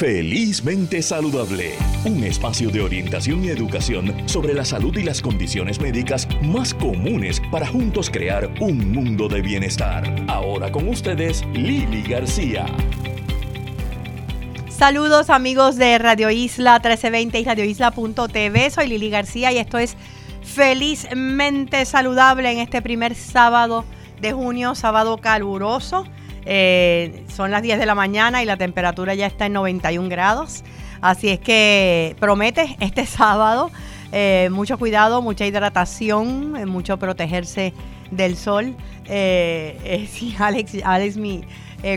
Felizmente Saludable, un espacio de orientación y educación sobre la salud y las condiciones médicas más comunes para juntos crear un mundo de bienestar. Ahora con ustedes, Lili García. Saludos amigos de Radio Isla 1320 y radioisla.tv. Soy Lili García y esto es Felizmente Saludable en este primer sábado de junio, sábado caluroso. Eh, son las 10 de la mañana y la temperatura ya está en 91 grados. Así es que promete este sábado eh, mucho cuidado, mucha hidratación, eh, mucho protegerse del sol. sí, Alex, Alex mi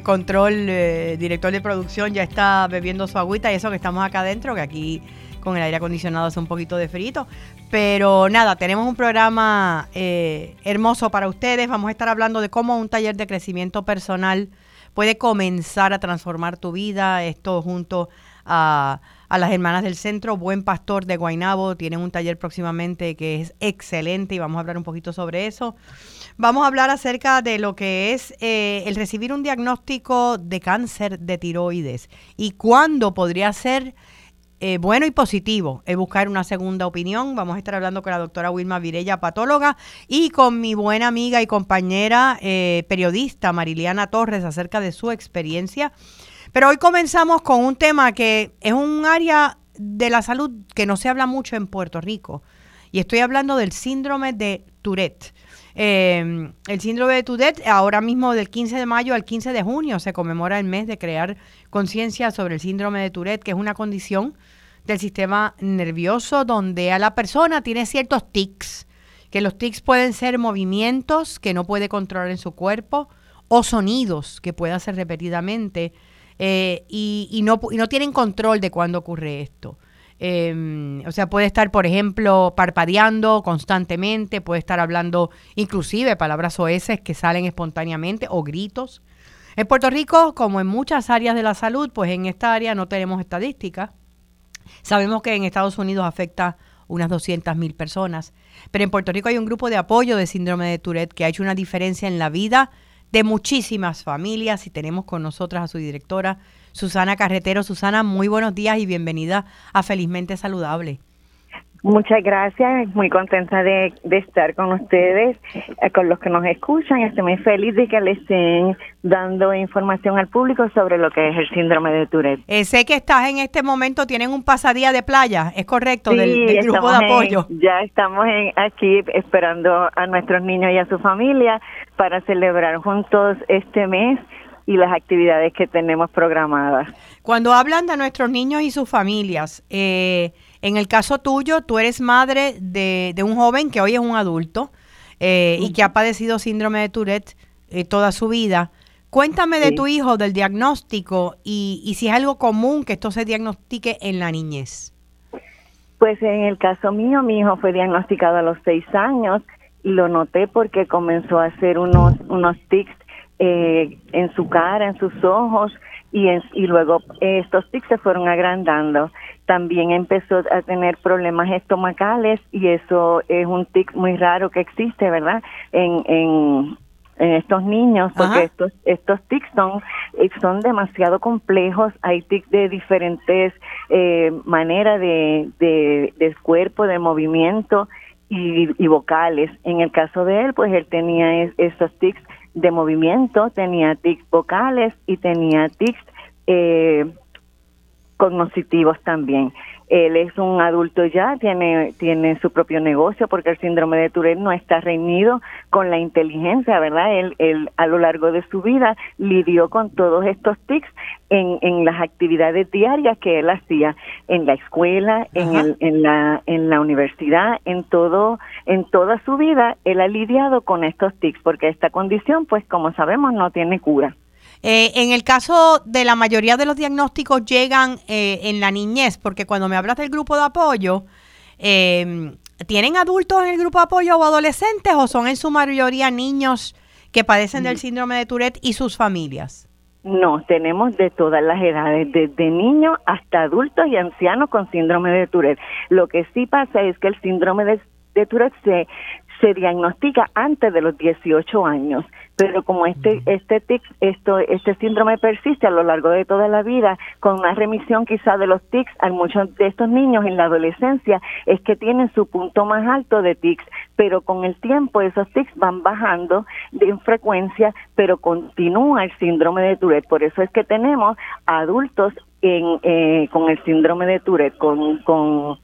control, director de producción, ya está bebiendo su agüita y eso que estamos acá adentro, que aquí con el aire acondicionado hace un poquito de frito. Pero nada, tenemos un programa eh, hermoso para ustedes. Vamos a estar hablando de cómo un taller de crecimiento personal puede comenzar a transformar tu vida. Esto junto a, a las hermanas del centro, Buen Pastor de Guainabo, tienen un taller próximamente que es excelente y vamos a hablar un poquito sobre eso. Vamos a hablar acerca de lo que es eh, el recibir un diagnóstico de cáncer de tiroides y cuándo podría ser eh, bueno y positivo es buscar una segunda opinión. Vamos a estar hablando con la doctora Wilma Virella, patóloga, y con mi buena amiga y compañera eh, periodista Mariliana Torres acerca de su experiencia. Pero hoy comenzamos con un tema que es un área de la salud que no se habla mucho en Puerto Rico. Y estoy hablando del síndrome de Tourette. Em, el síndrome de Tourette, ahora mismo del 15 de mayo al 15 de junio se conmemora el mes de crear conciencia sobre el síndrome de Tourette, que es una condición del sistema nervioso donde a la persona tiene ciertos tics, que los tics pueden ser movimientos que no puede controlar en su cuerpo o sonidos que puede hacer repetidamente eh, y, no, no tienen control de cuándo ocurre esto. Em, o sea, puede estar, por ejemplo, parpadeando constantemente, puede estar hablando inclusive palabras oeces que salen espontáneamente o gritos. En Puerto Rico, como en muchas áreas de la salud, pues en esta área no tenemos estadísticas. Sabemos que en Estados Unidos afecta unas 200 mil personas, pero en Puerto Rico hay un grupo de apoyo de síndrome de Tourette que ha hecho una diferencia en la vida de muchísimas familias y tenemos con nosotras a su directora, Susana Carretero. Susana, muy buenos días y bienvenida a Felizmente Saludable. Muchas gracias, muy contenta de, estar con ustedes, eh, con los que nos escuchan. Estoy muy feliz de que le estén dando información al público sobre lo que es el síndrome de Tourette. Eh, sé que estás en este momento, tienen un pasadía de playa, ¿es correcto? del, grupo de apoyo. ya estamos aquí esperando a nuestros niños y a su familia para celebrar juntos este mes y las actividades que tenemos programadas. Cuando hablan de nuestros niños y sus familias, eh, en el caso tuyo, tú eres madre de, un joven que hoy es un adulto eh, y que ha padecido síndrome de Tourette eh, toda su vida. Cuéntame de tu hijo, del diagnóstico y, y si es algo común que esto se diagnostique en la niñez. Pues en el caso mío, mi hijo fue diagnosticado a los seis años y lo noté porque comenzó a hacer unos, unos tics eh, en su cara, en sus ojos, y, y luego estos tics se fueron agrandando. También empezó a tener problemas estomacales y eso es un tic muy raro que existe, ¿verdad? En, en, estos niños, porque estos estos tics son, eh, son demasiado complejos, hay tics de diferentes eh, maneras de, de, de cuerpo, de movimiento y, y, vocales. En el caso de él, pues él tenía esos tics de movimiento, tenía tics vocales y tenía tics eh, cognitivos también. Él es un adulto ya, tiene, tiene su propio negocio porque el síndrome de Tourette no está reñido con la inteligencia, ¿verdad? Él, él a lo largo de su vida lidió con todos estos tics en, en las actividades diarias que él hacía en la escuela, en, el, en, la, en la universidad, en todo, en toda su vida, él ha lidiado con estos tics porque esta condición, pues como sabemos, no tiene cura. Eh, en el caso de la mayoría de los diagnósticos llegan eh, en la niñez, porque cuando me hablas del grupo de apoyo, em, ¿tienen adultos en el grupo de apoyo o adolescentes o son en su mayoría niños que padecen del mm. síndrome de Tourette y sus familias? No, tenemos de todas las edades, desde niños hasta adultos y ancianos con síndrome de Tourette. Lo que sí pasa es que el síndrome de, de Tourette se, se diagnostica antes de los 18 años pero como este este tics, esto este síndrome persiste a lo largo de toda la vida con una remisión quizá de los tics, a muchos de estos niños en la adolescencia es que tienen su punto más alto de tics, pero con el tiempo esos tics van bajando en frecuencia, pero continúa el síndrome de Tourette, por eso es que tenemos adultos en, eh, con el síndrome de Tourette, con, con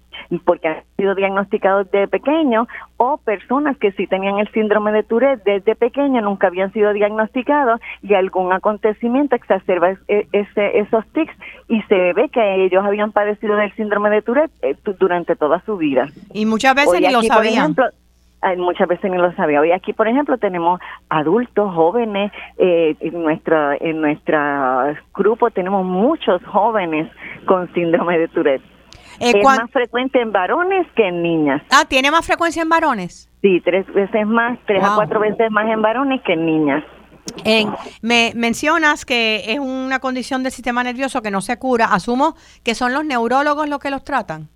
porque han sido diagnosticados de pequeño o personas que sí tenían el síndrome de Tourette desde pequeño, nunca habían sido diagnosticados y algún acontecimiento exacerba e, ese, esos tics y se ve que ellos habían padecido del síndrome de Tourette eh, durante toda su vida. Y muchas veces ni lo sabían muchas veces ni lo sabía. Hoy aquí, por ejemplo, tenemos adultos, jóvenes, eh, en nuestra en nuestro grupo tenemos muchos jóvenes con síndrome de Tourette. Eh, es más frecuente en varones que en niñas. Ah, ¿tiene más frecuencia en varones? Sí, tres veces más, tres a cuatro veces más en varones que en niñas. En, me mencionas que es una condición del sistema nervioso que no se cura. Asumo que son los neurólogos los que los tratan.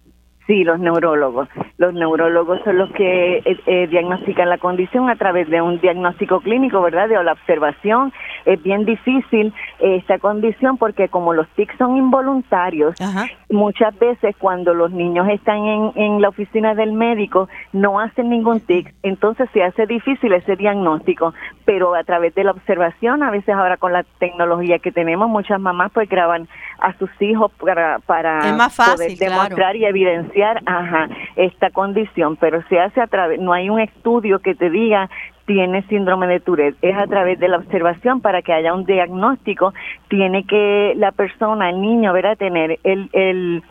Sí, los neurólogos. Los neurólogos son los que eh, eh, diagnostican la condición a través de un diagnóstico clínico, ¿verdad? De la observación. Es bien difícil eh, esta condición porque como los tics son involuntarios, muchas veces cuando los niños están en, en la oficina del médico no hacen ningún tic, entonces se hace difícil ese diagnóstico. Pero a través de la observación, a veces ahora con la tecnología que tenemos, muchas mamás pues graban a sus hijos para, para poder demostrar y evidenciar ajá, esta condición, pero se hace a través, no hay un estudio que te diga tiene síndrome de Tourette, es a través de la observación para que haya un diagnóstico, tiene que la persona, el niño, a tener el, el,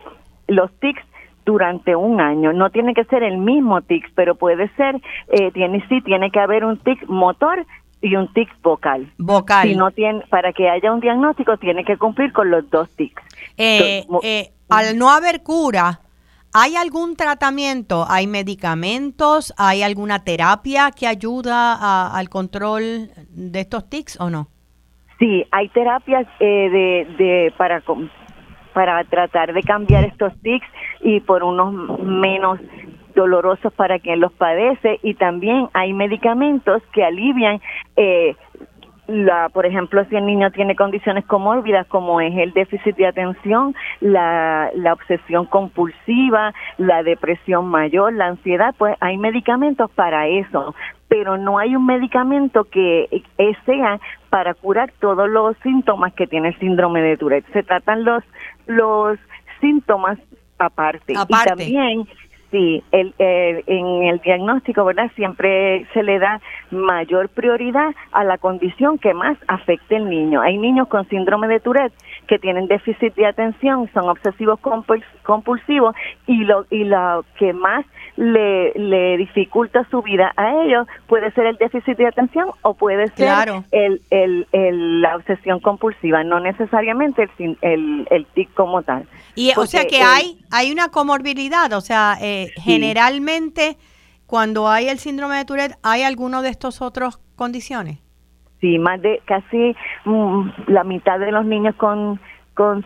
los tics durante un año. No tiene que ser el mismo tic, pero puede ser, eh, tiene sí, tiene que haber un tic motor y un tic vocal. Vocal. Si no tiene, para que haya un diagnóstico tiene que cumplir con los dos tics. Eh, eh, al no haber cura, ¿hay algún tratamiento? ¿Hay medicamentos? ¿Hay alguna terapia que ayuda al control de estos tics o no? Sí, hay terapias eh, de, de para para tratar de cambiar estos tics y por unos menos dolorosos para quien los padece y también hay medicamentos que alivian eh, la, por ejemplo, si el niño tiene condiciones comórbidas como es el déficit de atención, la, la obsesión compulsiva, la depresión mayor, la ansiedad, pues hay medicamentos para eso, pero no hay un medicamento que sea para curar todos los síntomas que tiene el síndrome de Tourette. Se tratan los los síntomas aparte. aparte. Y también Sí, el, en el diagnóstico, ¿verdad? Siempre se le da mayor prioridad a la condición que más afecte al niño. Hay niños con síndrome de Tourette que tienen déficit de atención, son obsesivos compulsivos y lo y lo que más le, le dificulta su vida a ellos puede ser el déficit de atención o puede ser el, el, el, la obsesión compulsiva, no necesariamente el, el, el tic como tal. Y o sea que hay hay una comorbilidad, o sea, eh, generalmente cuando hay el síndrome de Tourette, ¿hay alguno de estos otros condiciones? Sí, más de casi mm, la mitad de los niños con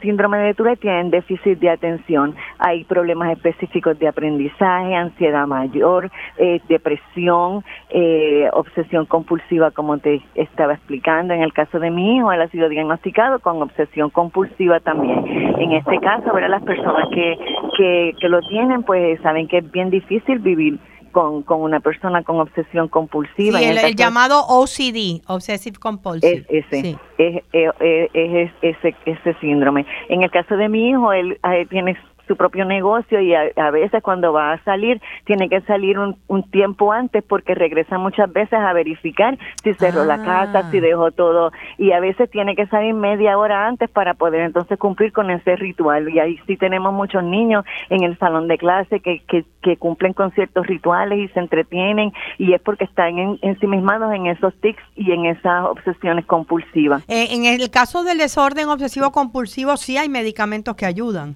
síndrome de Tourette tienen déficit de atención. Hay problemas específicos de aprendizaje, ansiedad mayor, eh, depresión, eh, obsesión compulsiva, como te estaba explicando. En el caso de mi hijo, él ha sido diagnosticado con obsesión compulsiva también. En este caso, ¿verdad? las personas que, que, que lo tienen, pues saben que es bien difícil vivir con, con una persona con obsesión compulsiva. Sí, el, llamado OCD, Obsessive Compulsive. Es ese, es, es, ese, ese síndrome. En el caso de mi hijo, él, él tiene su propio negocio y a, veces cuando va a salir tiene que salir un, tiempo antes porque regresa muchas veces a verificar si cerró la casa, si ah. dejó todo y a veces tiene que salir media hora antes para poder entonces cumplir con ese ritual y ahí sí tenemos muchos niños en el salón de clase que, que, que cumplen con ciertos rituales y se entretienen y es porque están en, ensimismados en esos tics y en esas obsesiones compulsivas. Eh, en el caso del desorden obsesivo compulsivo sí hay medicamentos que ayudan.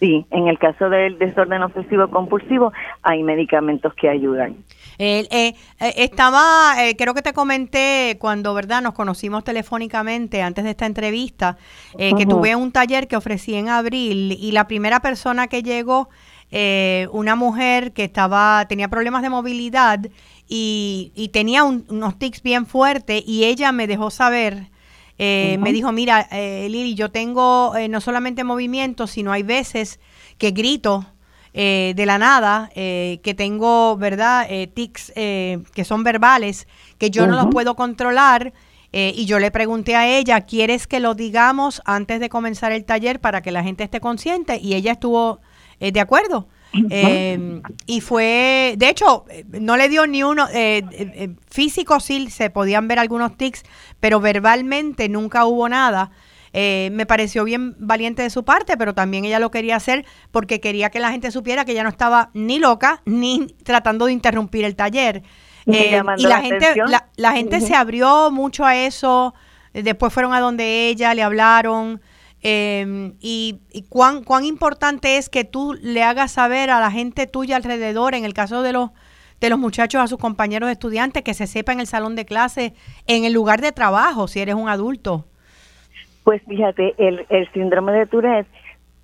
Sí, en el caso del desorden obsesivo compulsivo hay medicamentos que ayudan. Eh, eh, estaba, eh, creo que te comenté cuando, ¿verdad? Nos conocimos telefónicamente antes de esta entrevista, que tuve un taller que ofrecí en abril y la primera persona que llegó, una mujer que estaba, tenía problemas de movilidad y, tenía unos tics bien fuertes y ella me dejó saber, eh, me dijo, mira, eh, Lili, yo tengo eh, no solamente movimiento, sino hay veces que grito de la nada, que tengo, ¿verdad?, tics que son verbales, que yo no los puedo controlar. y yo le pregunté a ella, ¿quieres que lo digamos antes de comenzar el taller para que la gente esté consciente? Y ella estuvo de acuerdo. Eh, y fue, de hecho, no le dio ni uno, eh, eh, físico sí se podían ver algunos tics, pero verbalmente nunca hubo nada. Eh, me pareció bien valiente de su parte, pero también ella lo quería hacer porque quería que la gente supiera que ella no estaba ni loca ni tratando de interrumpir el taller. y la, gente, la, gente se abrió mucho a eso. Después fueron a donde ella, le hablaron. Eh, y, cuán, cuán importante es que tú le hagas saber a la gente tuya alrededor, en el caso de los, de los muchachos, a sus compañeros estudiantes, que se sepa en el salón de clase, en el lugar de trabajo, si eres un adulto. Pues fíjate, el, el síndrome de Tourette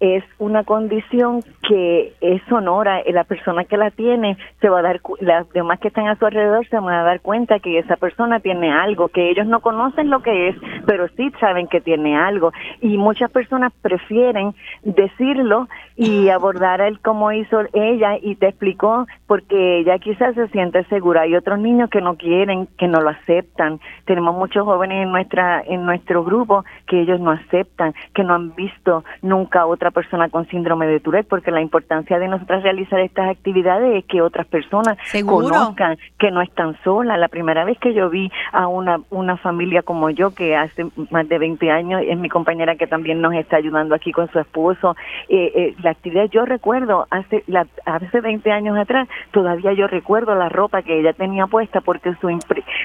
es una condición que es sonora, la persona que la tiene se va a dar, las demás que están a su alrededor se van a dar cuenta que esa persona tiene algo, que ellos no conocen lo que es, pero sí saben que tiene algo. Y muchas personas prefieren decirlo y abordar él como hizo ella y te explicó porque ella quizás se siente segura. Hay otros niños que no quieren, que no lo aceptan. Tenemos muchos jóvenes en nuestra en nuestro grupo que ellos no aceptan, que no han visto nunca otra persona con síndrome de Tourette, porque la importancia de nosotras realizar estas actividades es que otras personas conozcan que no están solas. La primera vez que yo vi a una, una familia como yo, que hace más de 20 años, es mi compañera que también nos está ayudando aquí con su esposo, eh, eh, la actividad yo recuerdo, hace, la, hace 20 años atrás, todavía yo recuerdo la ropa que ella tenía puesta, porque su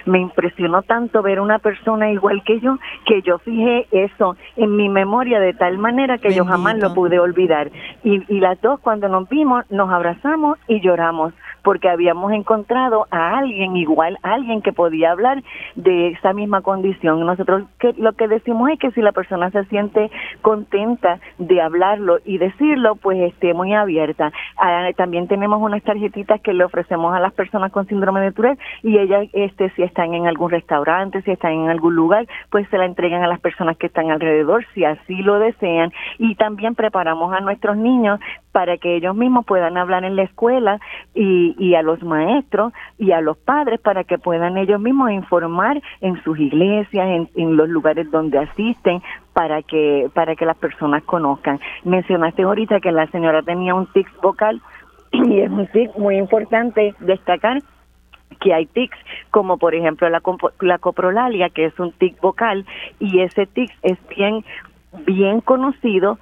me impresionó tanto ver una persona igual que yo, que yo fijé eso en mi memoria de tal manera que yo jamás lo pude olvidar. Y, las dos cuando nos vimos nos abrazamos y lloramos porque habíamos encontrado a alguien igual, alguien que podía hablar de esa misma condición. Nosotros que, lo que decimos es que si la persona se siente contenta de hablarlo y decirlo, pues esté muy abierta. Ah, también tenemos unas tarjetitas que le ofrecemos a las personas con síndrome de Tourette y ellas, este, si están en algún restaurante, si están en algún lugar, pues se la entregan a las personas que están alrededor, si así lo desean. Y también preparamos a nuestros niños para que ellos mismos puedan hablar en la escuela y, y, a los maestros y a los padres para que puedan ellos mismos informar en sus iglesias, en, los lugares donde asisten, para que para que las personas conozcan. Mencionaste ahorita que la señora tenía un tic vocal y es un tic muy importante destacar que hay tics, como por ejemplo la, la coprolalia, que es un tic vocal, y ese tic es bien bien conocido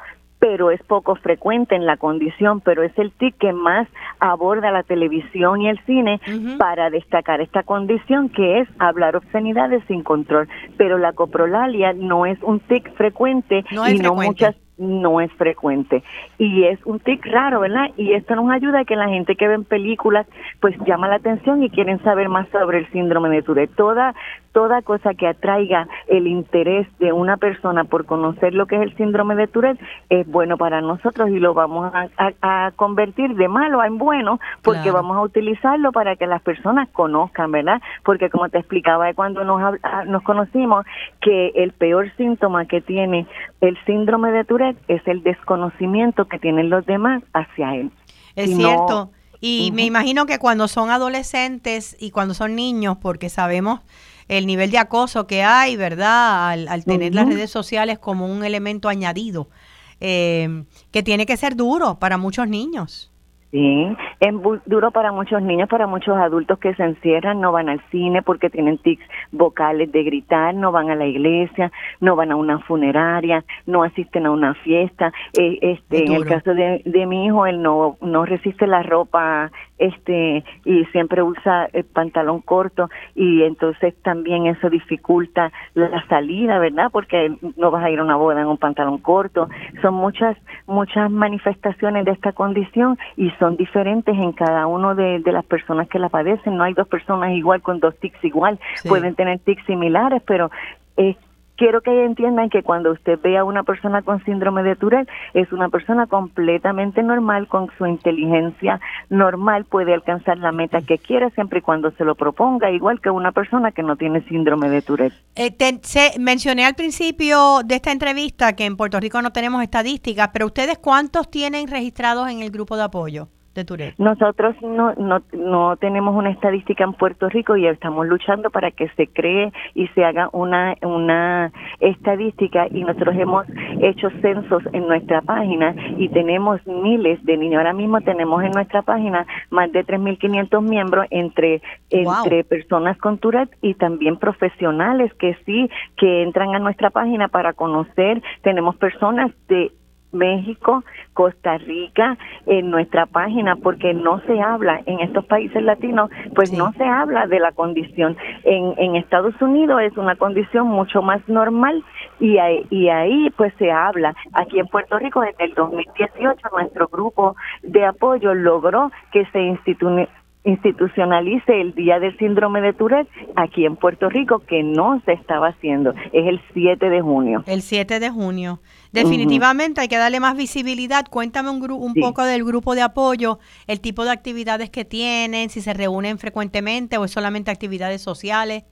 pero es poco frecuente en la condición, pero es el tic que más aborda la televisión y el cine para destacar esta condición que es hablar obscenidades sin control. Pero la coprolalia no es un tic frecuente y no muchas no es frecuente y es un tic raro, ¿verdad? Y esto nos ayuda a que la gente que ve películas pues llama la atención y quieren saber más sobre el síndrome de Tourette. Toda toda cosa que atraiga el interés de una persona por conocer lo que es el síndrome de Tourette es bueno para nosotros y lo vamos a, convertir de malo a en bueno porque vamos a utilizarlo para que las personas conozcan, ¿verdad? Porque como te explicaba cuando nos, nos conocimos que el peor síntoma que tiene el síndrome de Tourette es el desconocimiento que tienen los demás hacia él. Es cierto. y me imagino que cuando son adolescentes y cuando son niños, porque sabemos el nivel de acoso que hay, ¿verdad? Al, tener las redes sociales como un elemento añadido, eh, que tiene que ser duro para muchos niños. Sí, es duro para muchos niños, para muchos adultos que se encierran, no van al cine porque tienen tics vocales de gritar, no van a la iglesia, no van a una funeraria, no asisten a una fiesta. Eh, este, en el caso de, de mi hijo, él no no resiste la ropa este y siempre usa el pantalón corto y entonces también eso dificulta la salida, ¿verdad? Porque no vas a ir a una boda en un pantalón corto. Son muchas muchas manifestaciones de esta condición y son diferentes en cada uno de, las personas que la padecen. No hay dos personas igual con dos tics igual. Pueden tener tics similares, pero es quiero que entiendan que cuando usted ve a una persona con síndrome de Tourette, es una persona completamente normal, con su inteligencia normal, puede alcanzar la meta que quiera siempre y cuando se lo proponga, igual que una persona que no tiene síndrome de Tourette. Eh, mencioné al principio de esta entrevista que en Puerto Rico no tenemos estadísticas, pero ustedes cuántos tienen registrados en el grupo de apoyo? Nosotros no, no, no tenemos una estadística en Puerto Rico y estamos luchando para que se cree y se haga una, una estadística y nosotros hemos hecho censos en nuestra página y tenemos miles de niños. Ahora mismo tenemos en nuestra página más de 3.500 miembros entre, entre personas con Tourette y también profesionales que sí, que entran a nuestra página para conocer. Tenemos personas de México, Costa Rica, en nuestra página, porque no se habla en estos países latinos, pues no se habla de la condición. En, en Estados Unidos es una condición mucho más normal y ahí, y ahí pues se habla. Aquí en Puerto Rico desde el 2018 nuestro grupo de apoyo logró que se instituye institucionalice el Día del Síndrome de Tourette aquí en Puerto Rico, que no se estaba haciendo. Es el 7 de junio. El 7 de junio. Definitivamente hay que darle más visibilidad. Cuéntame un, un poco del grupo de apoyo, el tipo de actividades que tienen, si se reúnen frecuentemente o es solamente actividades sociales.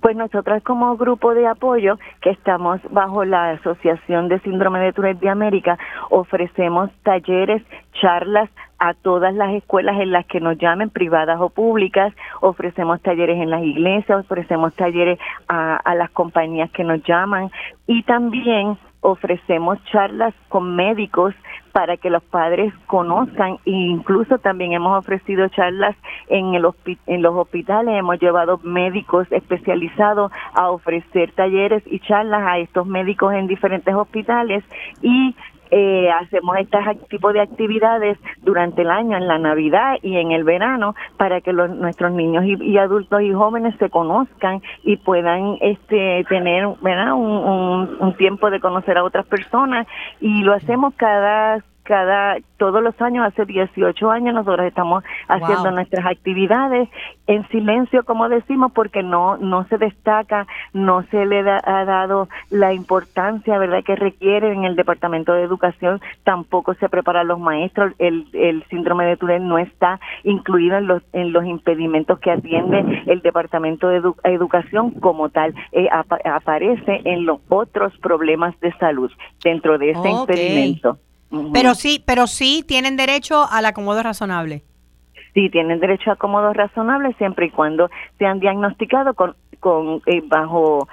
Pues nosotros como grupo de apoyo que estamos bajo la Asociación de Síndrome de Tourette de América ofrecemos talleres, charlas a todas las escuelas en las que nos llamen, privadas o públicas, ofrecemos talleres en las iglesias, ofrecemos talleres a las compañías que nos llaman. Y también ofrecemos charlas con médicos para que los padres conozcan. E incluso también hemos ofrecido charlas en, el en los hospitales, hemos llevado médicos especializados a ofrecer talleres y charlas a estos médicos en diferentes hospitales. Y eh, hacemos este tipo de actividades durante el año, en la Navidad y en el verano, para que los, nuestros niños y, adultos y jóvenes se conozcan y puedan este, tener ¿verdad? Un, un tiempo de conocer a otras personas. Y lo hacemos cada cada todos los años, hace 18 años, nosotros estamos haciendo nuestras actividades en silencio, como decimos, porque no no se destaca, no se le ha dado la importancia, verdad, que requiere en el Departamento de Educación. Tampoco se preparan los maestros. El, el síndrome de Tourette no está incluido en los en los impedimentos que atiende el Departamento de Educación como tal. Eh, aparece en los otros problemas de salud dentro de ese impedimento. Pero sí, pero sí tienen derecho al acomodo razonable. Sí, tienen derecho a acomodo razonable siempre y cuando sean diagnosticados con, con eh, bajo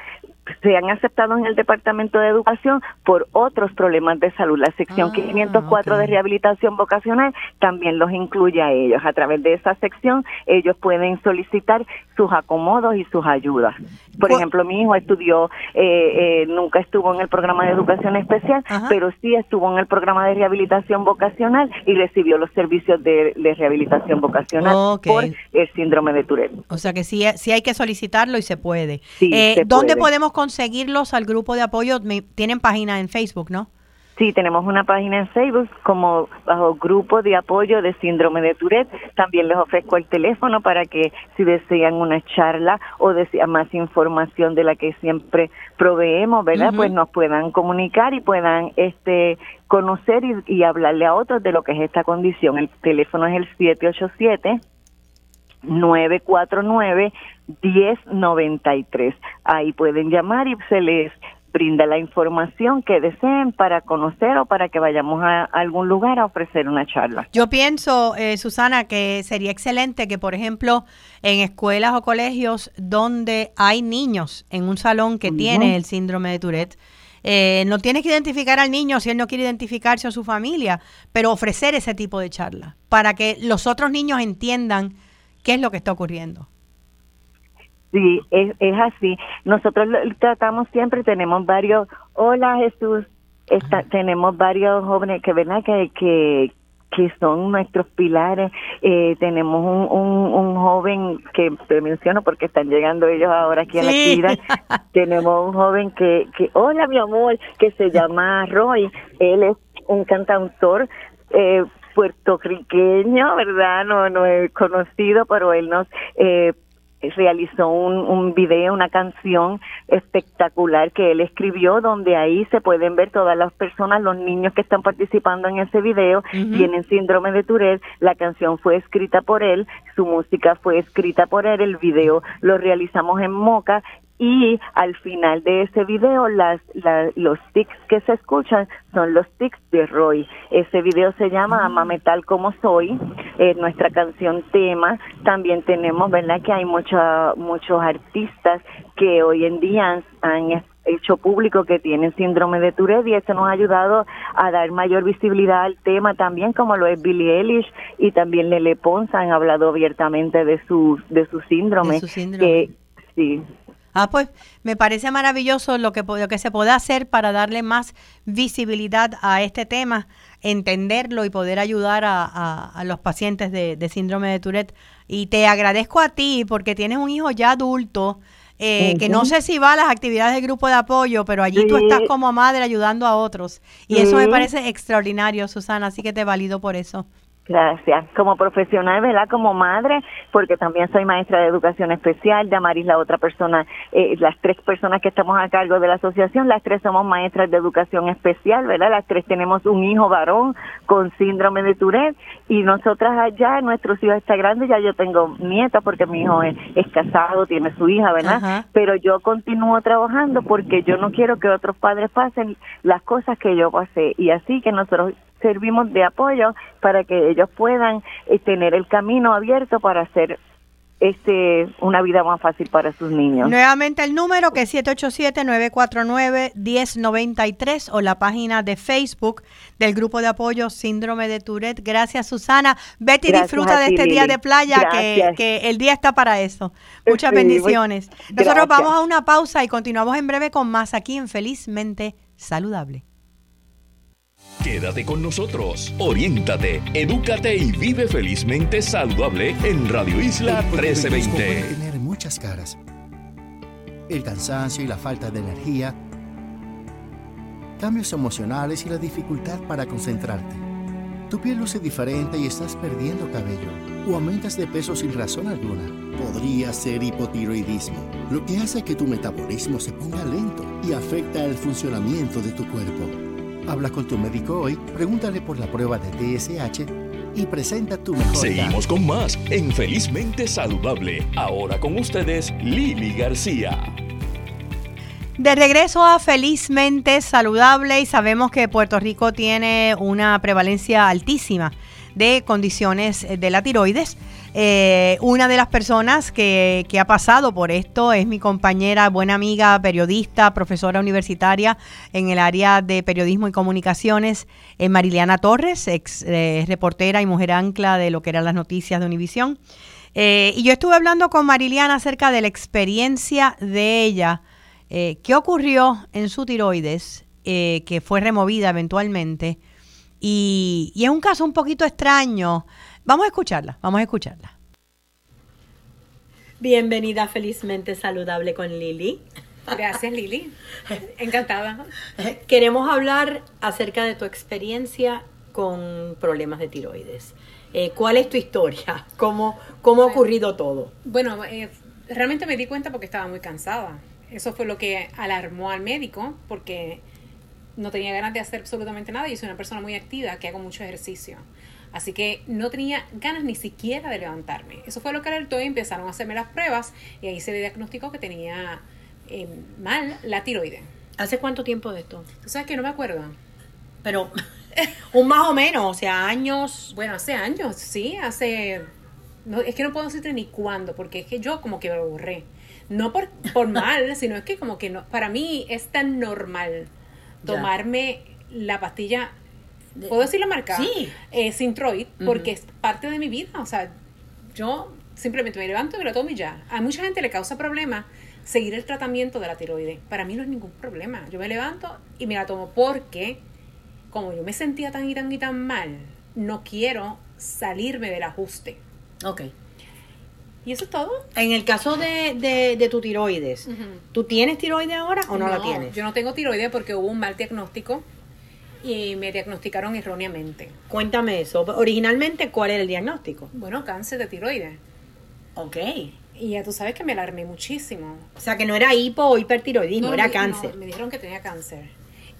se han aceptado en el Departamento de Educación por otros problemas de salud. La sección 504 ah, de rehabilitación vocacional también los incluye a ellos. A través de esa sección ellos pueden solicitar sus acomodos y sus ayudas. Por ejemplo, mi hijo estudió, eh, eh, nunca estuvo en el programa de educación especial, pero sí estuvo en el programa de rehabilitación vocacional y recibió los servicios de, rehabilitación vocacional por el síndrome de Tourette. O sea que sí, sí hay que solicitarlo y se puede. Eh, ¿Dónde podemos conseguirlos al grupo de apoyo? Tienen página en Facebook, ¿no? Sí, tenemos una página en Facebook como bajo grupo de apoyo de síndrome de Tourette. También les ofrezco el teléfono para que si desean una charla o desean más información de la que siempre proveemos, ¿verdad? Pues nos puedan comunicar y puedan este conocer y, y hablarle a otros de lo que es esta condición. El teléfono es el 787 949 1093. Ahí pueden llamar y se les brinda la información que deseen para conocer o para que vayamos a algún lugar a ofrecer una charla. Yo pienso, eh, Susana, que sería excelente que, por ejemplo, en escuelas o colegios donde hay niños en un salón que tiene el síndrome de Tourette, eh, no tienes que identificar al niño si él no quiere identificarse a su familia, pero ofrecer ese tipo de charla para que los otros niños entiendan qué es lo que está ocurriendo. Sí, es, es así. Nosotros tratamos siempre, tenemos varios, hola Jesús, está, tenemos varios jóvenes que, ¿verdad? Que, que, que son nuestros pilares. Eh, tenemos un, un, joven que te menciono porque están llegando ellos ahora aquí a la actividad. tenemos un joven que, que, hola mi amor, que se llama Roy. Él es un cantautor eh, puertorriqueño, ¿verdad? No, no he conocido, pero él nos eh, realizó un, un video, una canción espectacular que él escribió, donde ahí se pueden ver todas las personas, los niños que están participando en ese video, tienen síndrome de Tourette, la canción fue escrita por él, su música fue escrita por él, el video lo realizamos en Moca y al final de ese video las, los tics que se escuchan son los tics de Roy. Ese video se llama Amame tal como soy, es nuestra canción tema. También tenemos, ¿verdad? Que hay mucha, muchos artistas que hoy en día han, hecho público que tienen síndrome de Tourette y eso nos ha ayudado a dar mayor visibilidad al tema también como lo es Billie Eilish y también Lele Pons han hablado abiertamente de su de su síndrome, su síndrome. que sí Ah, pues me parece maravilloso lo que, lo que se puede hacer para darle más visibilidad a este tema, entenderlo y poder ayudar a, los pacientes de, síndrome de Tourette. Y te agradezco a ti porque tienes un hijo ya adulto. Eh, que no sé si va a las actividades del grupo de apoyo, pero allí tú estás como madre ayudando a otros. Y eso me parece extraordinario, Susana, así que te valido por eso. Gracias. Como profesional, ¿verdad? Como madre, porque también soy maestra de educación especial, Damaris la otra persona, eh, las tres personas que estamos a cargo de la asociación, las tres somos maestras de educación especial, ¿verdad? Las tres tenemos un hijo varón con síndrome de Tourette y nosotras allá, nuestros hijos está grande, ya yo tengo nieta porque mi hijo es, casado, tiene su hija, ¿verdad? Pero yo continúo trabajando porque yo no quiero que otros padres pasen las cosas que yo pasé y así que nosotros servimos de apoyo para que ellos puedan eh, tener el camino abierto para hacer este una vida más fácil para sus niños. Nuevamente el número que es 787-949-1093 o la página de Facebook del grupo de apoyo Síndrome de Tourette. Gracias Susana. Betty disfruta de este día de playa que, que, el día está para eso. Muchas bendiciones. Nosotros vamos a una pausa y continuamos en breve con más aquí en Felizmente Saludable. Quédate con nosotros, oriéntate, edúcate y vive felizmente saludable en Radio Isla 1320. Puede tener muchas caras. El cansancio y la falta de energía, cambios emocionales y la dificultad para concentrarte. Tu piel luce diferente y estás perdiendo cabello o aumentas de peso sin razón alguna. Podría ser hipotiroidismo, lo que hace que tu metabolismo se ponga lento y afecta el funcionamiento de tu cuerpo. Habla con tu médico hoy, pregúntale por la prueba de TSH y presenta tu mejor. Seguimos con más en Felizmente Saludable. Ahora con ustedes, Lili García. De regreso a Felizmente Saludable y sabemos que Puerto Rico tiene una prevalencia altísima de condiciones de la tiroides. Eh, una de las personas que, ha pasado por esto es mi compañera, buena amiga, periodista, profesora universitaria en el área de periodismo y comunicaciones, eh, Mariliana Torres, ex eh, reportera y mujer ancla de lo que eran las noticias de Univisión. y yo estuve hablando con Mariliana acerca de la experiencia de ella, qué ocurrió en su tiroides, que fue removida eventualmente. Y, y es un caso un poquito extraño Vamos a escucharla, vamos a escucharla. Bienvenida Felizmente Saludable con Lili. Gracias Lili, encantada. Queremos hablar acerca de tu experiencia con problemas de tiroides. Eh, ¿Cuál es tu historia? ¿Cómo, cómo ha ocurrido todo? Bueno, eh, realmente me di cuenta porque estaba muy cansada. Eso fue lo que alarmó al médico porque no tenía ganas de hacer absolutamente nada. y soy una persona muy activa que hago mucho ejercicio. Así que no tenía ganas ni siquiera de levantarme. Eso fue lo que alertó y empezaron a hacerme las pruebas y ahí se diagnosticó que tenía eh, mal la tiroide. ¿Hace cuánto tiempo de esto? Tú sabes que no me acuerdo. Pero un más o menos, o sea, años. Bueno, hace años, sí, hace... No, es que no puedo decirte ni cuándo, porque es que yo como que lo borré. No por, por mal, sino es que como que no, para mí es tan normal tomarme la pastilla ¿Puedo decir la marca? Sí. Eh, Sintroid, porque es parte de mi vida. O sea, yo simplemente me levanto y me lo tomo y ya. A mucha gente le causa problema seguir el tratamiento de la tiroide. Para mí no es ningún problema. Yo me levanto y me la tomo porque, como yo me sentía tan y tan y tan mal, no quiero salirme del ajuste. Ok. ¿Y eso es todo? En el caso de, de, tu tiroides, ¿tú tienes tiroides ahora o no, no, la tienes? Yo no tengo tiroides porque hubo un mal diagnóstico y me diagnosticaron erróneamente. Cuéntame eso. Originalmente, ¿cuál era el diagnóstico? Bueno, cáncer de tiroides. Ok. Y ya tú sabes que me alarmé muchísimo. O sea, que no era hipo o hipertiroidismo, No, era me- cáncer. no, me dijeron que tenía cáncer.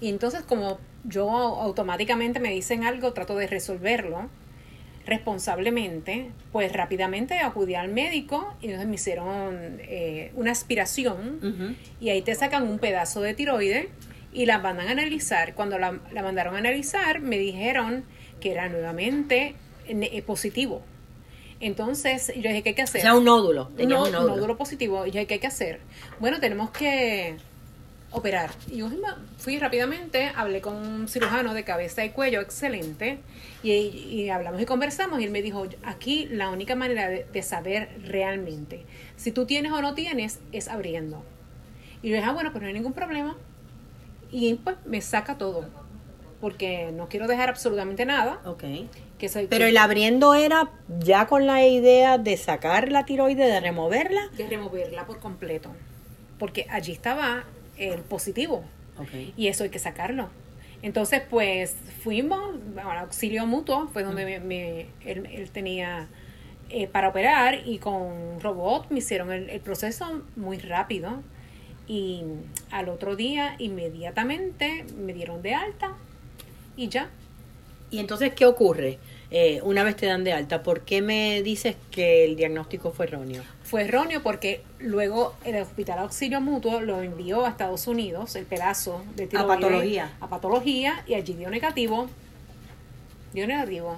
Y entonces como yo automáticamente me dicen algo, trato de resolverlo responsablemente, pues rápidamente acudí al médico y entonces me hicieron eh, una aspiración y ahí te sacan un pedazo de tiroide y la mandan a analizar. Cuando la, la mandaron a analizar, me dijeron que era nuevamente eh, positivo. Entonces, yo dije, ¿qué hay que O hacer? sea, un nódulo. tenías No, un nódulo. nódulo positivo. Y yo dije, ¿qué hay que hacer? Bueno, tenemos que operar. Y yo fui rápidamente, hablé con un cirujano de cabeza y cuello excelente y, y hablamos y conversamos y él me dijo, aquí la única manera de, de saber realmente si tú tienes o no tienes es abriendo. Y yo dije, ah, bueno, pues no hay ningún problema. Y pues me saca todo, porque no quiero dejar absolutamente nada. Ok. Que soy, Pero el abriendo era ya con la idea de sacar la tiroide, de removerla. de removerla por completo, porque allí estaba el positivo. Ok. y eso hay que sacarlo. Entonces, pues fuimos al auxilio mutuo, fue donde me- me- él, él tenía eh, para operar y con robot me hicieron el, el proceso muy rápido y al otro día inmediatamente me dieron de alta y ya. Y entonces, ¿qué ocurre? Eh, una vez te dan de alta, ¿por qué me dices que el diagnóstico fue erróneo? Fue erróneo porque luego el hospital auxilio mutuo lo envió a Estados Unidos, el pedazo de tiroides, patología. A patología y allí dio negativo. Dio negativo.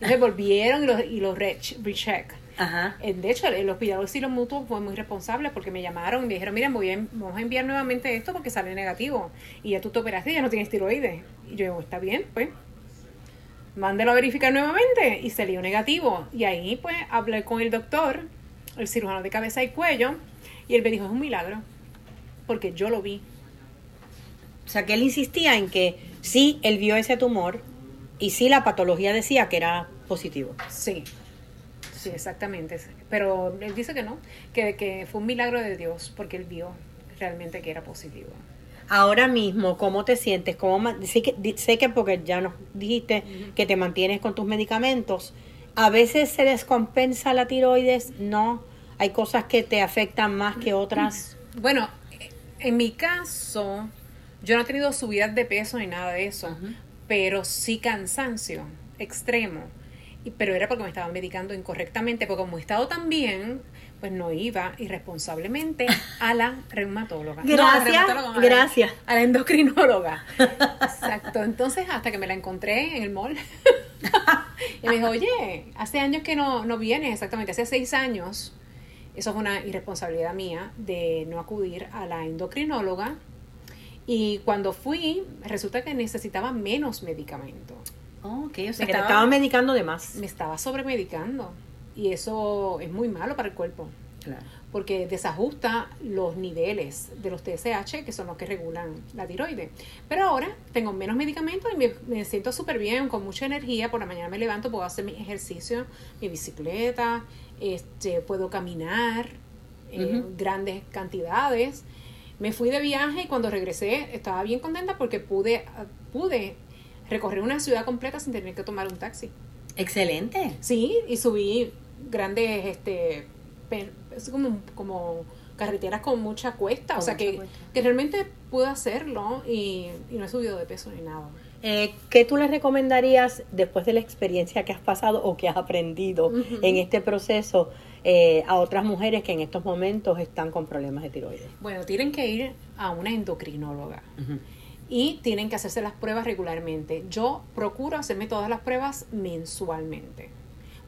Y se volvieron y los, y los re- recheck. Ajá. Eh, De hecho, el hospital auxilio mutuo fue muy responsable porque me llamaron y me dijeron, miren, voy a, vamos a enviar nuevamente esto porque sale negativo. Y ya tú te operaste y ya no tienes tiroides. Y yo digo, está bien, pues. Mándelo a verificar nuevamente. Y salió negativo. Y ahí, pues, hablé con el doctor, el cirujano de cabeza y cuello. Y él me dijo, es un milagro. Porque yo lo vi. O sea, que él insistía en que sí, él vio ese tumor y sí, la patología decía que era positivo. Sí. Sí, exactamente. Pero él dice que no. Que, que fue un milagro de Dios porque él vio realmente que era positivo. Ahora mismo, ¿cómo te sientes? ¿Cómo que, sé que porque ya nos dijiste que te mantienes con tus medicamentos, a veces se descompensa la tiroides, no, hay cosas que te afectan más que otras. Bueno, en mi caso, yo no he tenido subidas de peso ni nada de eso, pero sí cansancio extremo. Pero era porque me estaban medicando incorrectamente, porque como he estado tan bien, pues no iba irresponsablemente a la reumatóloga. No, Gracias, reumatóloga, a la- gracias. A la endocrinóloga. Exacto. Entonces, hasta que me la encontré en el mall. y me dijo, oye, hace años que no, no vienes, exactamente, hace seis años. Eso fue una irresponsabilidad mía de no acudir a la endocrinóloga. Y cuando fui, resulta que necesitaba menos medicamento. Ok, o sea, Me estaba- estaban medicando de más. Me estaba sobremedicando. Y eso es muy malo para el cuerpo. Claro. porque desajusta los niveles de los TSH, que son los que regulan la tiroides. Pero ahora tengo menos medicamentos y me, me siento súper bien, con mucha energía. Por la mañana me levanto, puedo hacer mi ejercicio, mi bicicleta, este, puedo caminar en grandes cantidades. Me fui de viaje y cuando regresé estaba bien contenta porque pude, pude recorrer una ciudad completa sin tener que tomar un taxi. Excelente. Sí, y subí grandes, este, es como, como carreteras con mucha cuesta, Con o sea que, cuesta. que realmente pude hacerlo y, y no he subido de peso ni nada. Eh, ¿Qué tú le recomendarías después de la experiencia que has pasado o que has aprendido en este proceso eh, a otras mujeres que en estos momentos están con problemas de tiroides? Bueno, tienen que ir a una endocrinóloga y tienen que hacerse las pruebas regularmente. Yo procuro hacerme todas las pruebas mensualmente,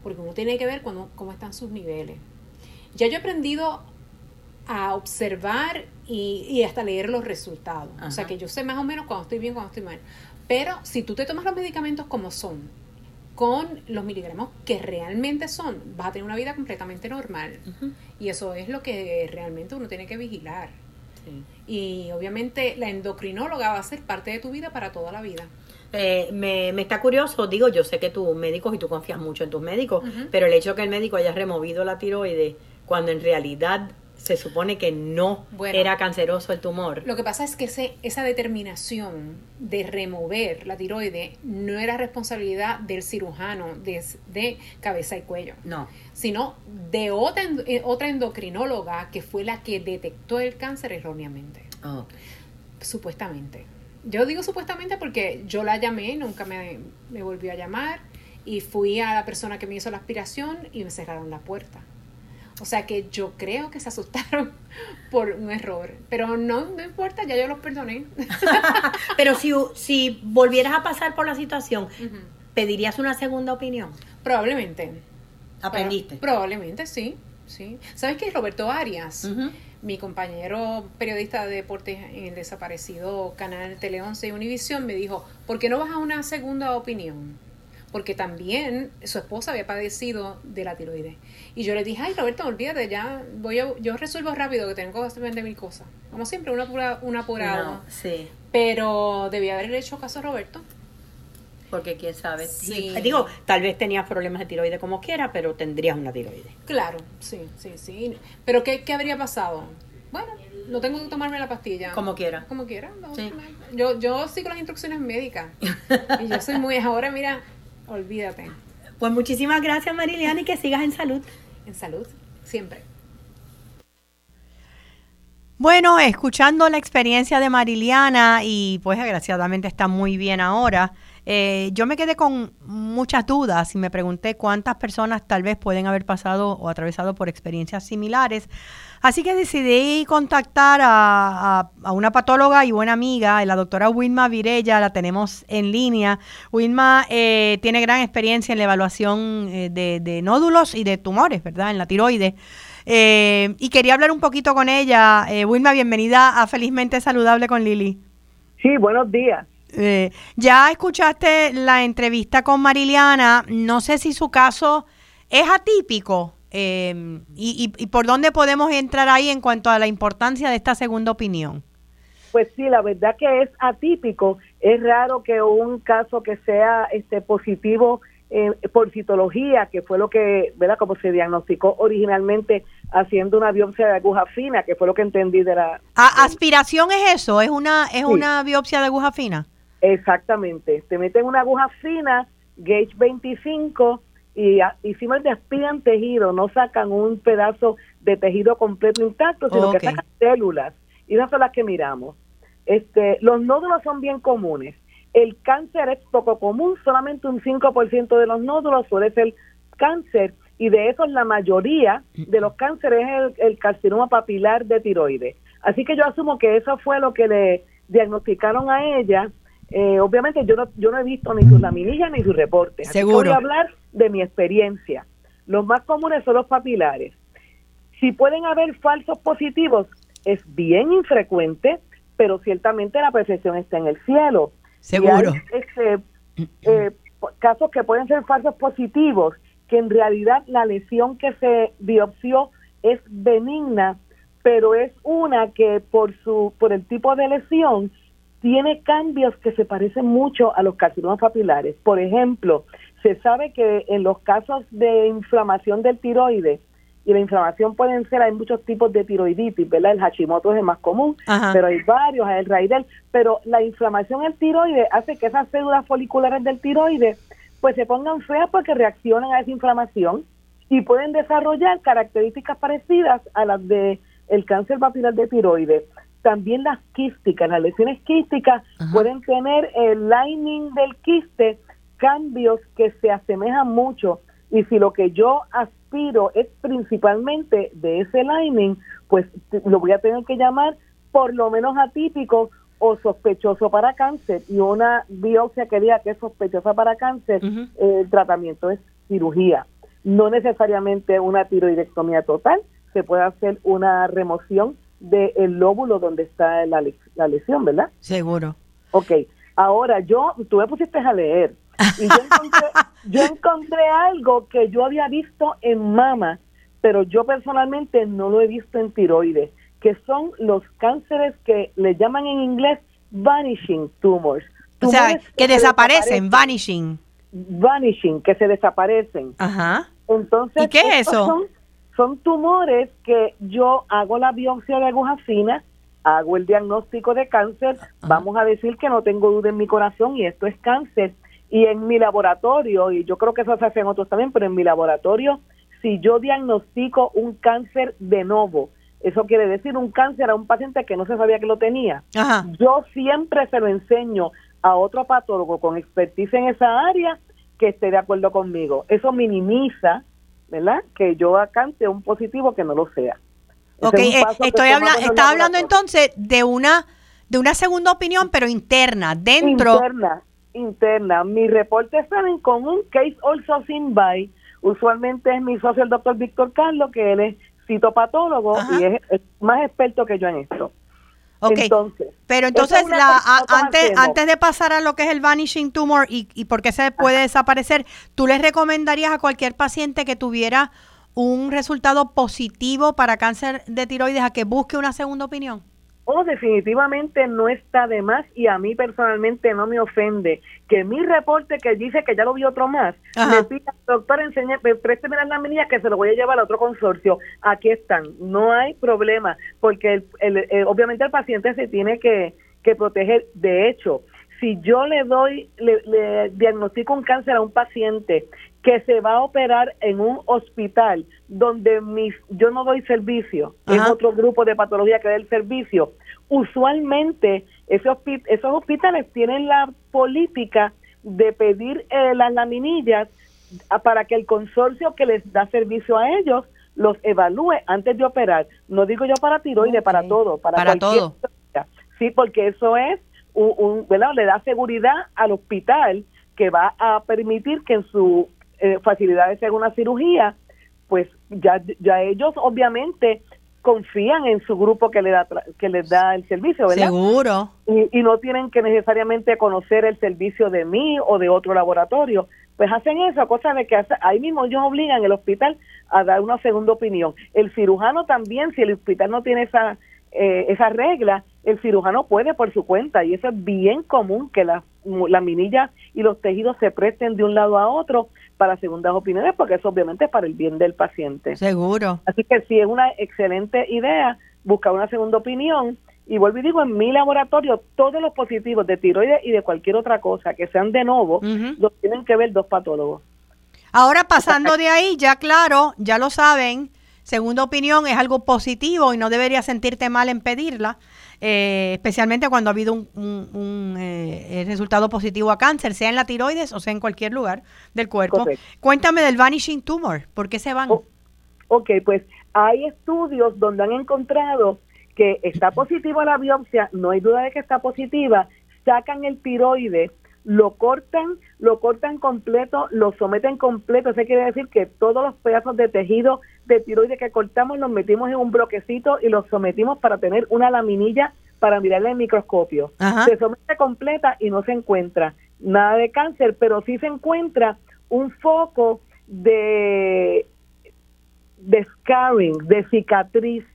porque uno tiene que ver cuando, cómo están sus niveles. Ya yo he aprendido a observar y, y hasta leer los resultados. O sea que yo sé más o menos cuando estoy bien, cuando estoy mal. Pero si tú te tomas los medicamentos como son, con los miligramos que realmente son, vas a tener una vida completamente normal. Y eso es lo que realmente uno tiene que vigilar. Y obviamente la endocrinóloga va a ser parte de tu vida para toda la vida. Eh, me, me está curioso, digo, yo sé que tus médicos y tú confías mucho en tus médicos, pero el hecho que el médico haya removido la tiroides cuando en realidad se supone que no era canceroso el tumor. Lo que pasa es que ese, esa determinación de remover la tiroide no era responsabilidad del cirujano de, cabeza y cuello. No. Sino de otra, eh, otra endocrinóloga que fue la que detectó el cáncer erróneamente. Oh. Supuestamente. Yo digo supuestamente porque yo la llamé, nunca me, me volvió a llamar y fui a la persona que me hizo la aspiración y me cerraron la puerta. O sea que yo creo que se asustaron por un error. Pero no, no importa, ya yo los perdoné. Pero si, si volvieras a pasar por la situación, ¿pedirías una segunda opinión? Probablemente. ¿Aprendiste? probablemente, sí. sí. ¿Sabes qué? Roberto Arias, mi compañero periodista de deportes en el desaparecido canal Tele 11 y Univisión, me dijo, ¿por qué no vas a una segunda opinión? Porque también su esposa había padecido de la tiroides. Y yo le dije, ay Roberto, olvídate, ya voy a, yo resuelvo rápido que tengo que hacer mil cosas. Como siempre, una apurado. Una apurado. sí. Pero debía haberle hecho caso a Roberto. Porque quién sabe. Digo, tal vez tenías problemas de tiroides como quiera, pero tendrías una tiroides. Claro, sí, sí, sí. Pero ¿qué, qué habría pasado? Bueno, no tengo que tomarme la pastilla. Como quiera. Como quiera. Yo, yo sigo las instrucciones médicas. y yo soy muy... Ahora, mira, Olvídate. Pues muchísimas gracias, Mariliana, y que sigas en salud. En salud, siempre. Bueno, escuchando la experiencia de Mariliana y pues desgraciadamente está muy bien ahora, eh, yo me quedé con muchas dudas y me pregunté cuántas personas tal vez pueden haber pasado o atravesado por experiencias similares. Así que decidí contactar a, una patóloga y buena amiga, la doctora Wilma Virella, la tenemos en línea. Wilma eh, tiene gran experiencia en la evaluación eh, de, nódulos y de tumores, ¿verdad? En la tiroides. Eh, y quería hablar un poquito con ella. Wilma, bienvenida a Felizmente Saludable con Lili. Sí, buenos días. Ya escuchaste la entrevista con Mariliana. No sé si su caso es atípico. Eh, y, y, por dónde podemos entrar ahí en cuanto a la importancia de esta segunda opinión? Pues sí, la verdad que es atípico. Es raro que un caso que sea este positivo eh, por citología, que fue lo que, ¿verdad? Como se diagnosticó originalmente haciendo una biopsia de aguja fina, que fue lo que entendí de la... ¿Aspiración es eso? ¿Es una, es una biopsia de aguja fina? Exactamente. Te meten una aguja fina, gauge 25, y, y simplemente aspiran tejido, no sacan un pedazo de tejido completo intacto, sino que sacan células. Y esas son las que miramos. Este, los nódulos son bien comunes. El cáncer es poco común, solamente un 5% de los nódulos suele ser cáncer y de esos la mayoría de los cánceres es el, el carcinoma papilar de tiroides. Así que yo asumo que eso fue lo que le diagnosticaron a ella eh, obviamente yo no, yo no he visto ni sus laminillas ni sus reportes. Seguro. voy a hablar de mi experiencia. Los más comunes son los papilares. Si pueden haber falsos positivos, es bien infrecuente, pero ciertamente la percepción está en el cielo. Seguro. este, eh, casos que pueden ser falsos positivos, que en realidad la lesión que se biopsió es benigna, pero es una que por su por el tipo de lesión tiene cambios que se parecen mucho a los carcinomas papilares. Por ejemplo, se sabe que en los casos de inflamación del tiroides, y la inflamación pueden ser, hay muchos tipos de tiroiditis, ¿verdad? El Hashimoto es el más común, pero hay varios, hay el Raidel, pero la inflamación del tiroides hace que esas células foliculares del tiroides pues se pongan feas porque reaccionan a esa inflamación y pueden desarrollar características parecidas a las de el cáncer papilar de tiroides también las quísticas, las lesiones quísticas pueden tener el lining del quiste cambios que se asemejan mucho. Y si lo que yo aspiro es principalmente de ese lining, pues lo voy a tener que llamar por lo menos atípico o sospechoso para cáncer. Y una biopsia que diga que es sospechosa para cáncer, el tratamiento es cirugía. No necesariamente una tiroidectomía total, se puede hacer una remoción del lóbulo donde está la, la lesión, ¿verdad? Seguro. Ok, ahora yo, tú me pusiste a leer y yo encontré, algo que yo había visto en mama, pero yo personalmente no lo he visto en tiroides, que son los cánceres que le llaman en inglés vanishing tumors. o sea, que, desaparecen, vanishing. Vanishing, que se desaparecen. Ajá. Entonces, ¿Y qué es eso? son tumores que yo hago la biopsia de aguja fina, hago el diagnóstico de cáncer, vamos a decir que no tengo duda en mi corazón y esto es cáncer. Y en mi laboratorio, y yo creo que eso se hace en otros también, pero en mi laboratorio, si yo diagnostico un cáncer de nuevo, eso quiere decir un cáncer a un paciente que no se sabía que lo tenía. Yo siempre se lo enseño a otro patólogo con expertise en esa área que esté de acuerdo conmigo. Eso minimiza, ¿verdad? Que yo acante un positivo que no lo sea. ok, eh, estoy hablando, está hablando entonces de una de una segunda opinión, pero interna, dentro. Interna, interna. Mis reportes salen con un case also sin by. Usualmente es mi socio el doctor Víctor Carlos, que él es citopatólogo y es, más experto que yo en esto. Entonces, pero entonces la, antes, antes de pasar a lo que es el vanishing tumor y, y por qué se puede desaparecer, ¿tú le recomendarías a cualquier paciente que tuviera un resultado positivo para cáncer de tiroides a que busque una segunda opinión? Oh, definitivamente no está de más y a mí personalmente no me ofende que mi reporte que dice que ya lo vi otro más, me pida, doctor, enseñe, présteme las laminillas que se lo voy a llevar a otro consorcio. Aquí están, no hay problema, porque el, obviamente el paciente se tiene que, que proteger. De hecho, si yo le doy, le, le diagnostico un cáncer a un paciente que se va a operar en un hospital donde mis, yo no doy servicio, es otro grupo de patología que da el servicio. Usualmente ese esos hospitales tienen la política de pedir eh, las laminillas para que el consorcio que les da servicio a ellos los evalúe antes de operar. No digo yo para tiroides, para todo, para, para todo. Sí, porque eso es un, le da seguridad al hospital que va a permitir que en su eh, facilidades según una cirugía, pues ya, ya ellos obviamente confían en su grupo que le da que les da el servicio, ¿verdad? Seguro. Y, no tienen que necesariamente conocer el servicio de mí o de otro laboratorio. Pues hacen eso, cosa de que ahí mismo ellos obligan el hospital a dar una segunda opinión. El cirujano también, si el hospital no tiene esa eh, esa regla, el cirujano puede por su cuenta y eso es bien común que las la minillas y los tejidos se presten de un lado a otro para segundas opiniones, porque eso obviamente es para el bien del paciente. Seguro. Así que sí es una excelente idea buscar una segunda opinión. Y vuelvo y digo, en mi laboratorio, todos los positivos de tiroides y de cualquier otra cosa que sean de nuevo, los tienen que ver dos patólogos. Ahora, pasando de ahí, ya claro, ya lo saben, segunda opinión es algo positivo y no debería sentirte mal en pedirla. Eh, especialmente cuando ha habido un, eh, resultado positivo a cáncer, sea en la tiroides o sea en cualquier lugar del cuerpo. Cuéntame del vanishing tumor, ¿por qué se van? ok, pues hay estudios donde han encontrado que está positivo la biopsia, no hay duda de que está positiva, sacan el tiroides, lo cortan, lo cortan completo, lo someten completo, eso quiere decir que todos los pedazos de tejido de tiroides que cortamos los metimos en un bloquecito y los sometimos para tener una laminilla para mirarle el microscopio. Se somete completa y no se encuentra nada de cáncer, pero sí se encuentra un foco de, de scarring, de cicatriz.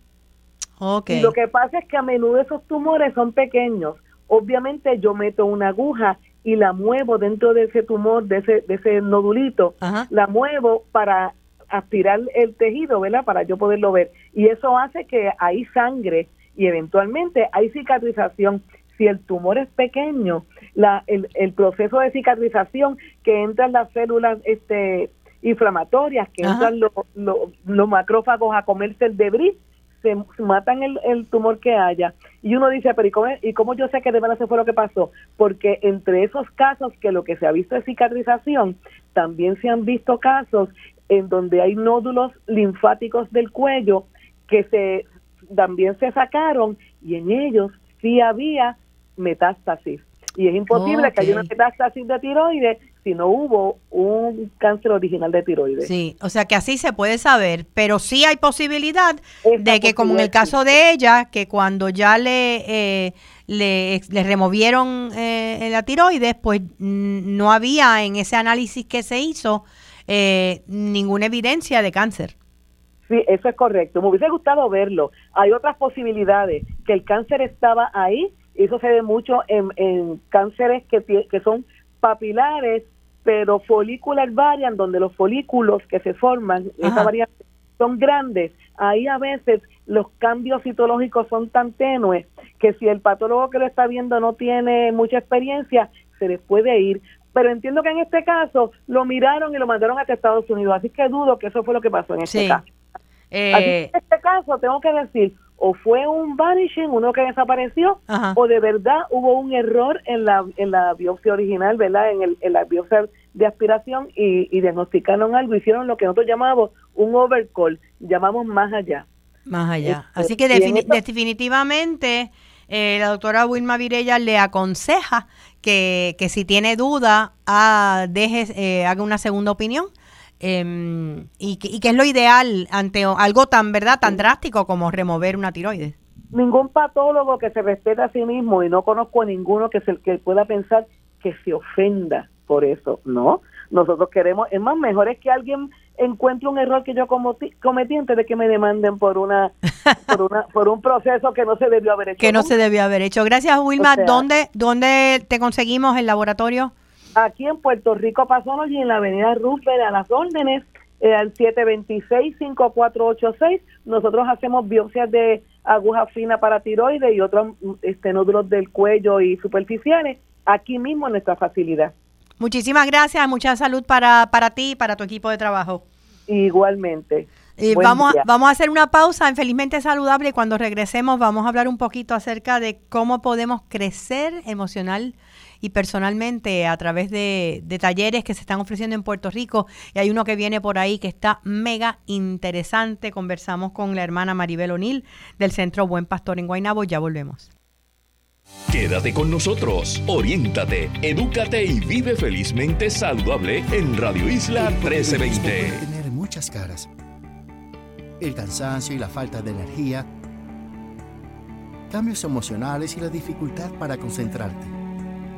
Okay. Y lo que pasa es que a menudo esos tumores son pequeños. Obviamente yo meto una aguja y la muevo dentro de ese tumor, de ese, de ese nodulito, la muevo para aspirar el tejido, ¿verdad? Para yo poderlo ver. Y eso hace que hay sangre y eventualmente hay cicatrización. Si el tumor es pequeño, la, el, el proceso de cicatrización que entran las células este, inflamatorias, que entran los, los, macrófagos a comerse el debris, se matan el, el, tumor que haya. Y uno dice, pero ¿y cómo, ¿y cómo yo sé que de verdad se fue lo que pasó? Porque entre esos casos que lo que se ha visto es cicatrización, también se han visto casos en donde hay nódulos linfáticos del cuello que se también se sacaron y en ellos sí había metástasis. Y es imposible que haya una metástasis de tiroides si no hubo un cáncer original de tiroides. Sí, o sea que así se puede saber, pero sí hay posibilidad de que como en el caso de ella, que cuando ya le, eh, le, removieron eh, la tiroides, pues no había en ese análisis que se hizo eh, ninguna evidencia de cáncer. Sí, eso es correcto. Me hubiese gustado verlo. Hay otras posibilidades, que el cáncer estaba ahí, y eso se ve mucho en, en cánceres que, que son papilares, pero folicular varian, donde los folículos que se forman, esa variante, son grandes, ahí a veces los cambios citológicos son tan tenues que si el patólogo que lo está viendo no tiene mucha experiencia, se les puede ir. Pero entiendo que en este caso lo miraron y lo mandaron hasta Estados Unidos, así que dudo que eso fue lo que pasó en este caso. Eh, en este caso tengo que decir, o fue un vanishing, uno que desapareció, o de verdad hubo un error en la, en la biopsia original, ¿verdad? En, el, en la biopsia de aspiración y, diagnosticaron algo, hicieron lo que nosotros llamamos un overcall, llamamos más allá. Más allá. Este, Así que definitivamente eh, la doctora Wilma Virella le aconseja que, que si tiene duda, ah, deje, eh, haga una segunda opinión. Em, y, que, y es lo ideal ante algo tan verdad tan drástico como remover una tiroides. Ningún patólogo que se respete a sí mismo y no conozco a ninguno que se que pueda pensar que se ofenda por eso, no. Nosotros queremos, es más, mejor es que alguien encuentre un error que yo cometí antes de que me demanden por una por una por un proceso que no se debió haber hecho. Que no se debió haber hecho. Gracias, Wilma. ¿Dónde dónde te conseguimos el laboratorio? Aquí en Puerto Rico y en la Avenida Roosevelt a las órdenes eh, al 726-5486. Nosotros hacemos biopsias de aguja fina para tiroides y otros este, nódulos del cuello y superficiales aquí mismo en nuestra facilidad. Muchísimas gracias, mucha salud para, para ti y para tu equipo de trabajo. Igualmente. Y vamos, a, vamos a hacer una pausa en Felizmente Saludable y cuando regresemos vamos a hablar un poquito acerca de cómo podemos crecer emocional y personalmente a través de, de, talleres que se están ofreciendo en Puerto Rico. Y hay uno que viene por ahí que está mega interesante. Conversamos con la hermana Maribel O'Neill del Centro Buen Pastor en Guaynabo. Ya volvemos. Quédate con nosotros, oriéntate, edúcate y vive felizmente saludable en Radio Isla 1320. Puede tener muchas caras. El cansancio y la falta de energía, cambios emocionales y la dificultad para concentrarte.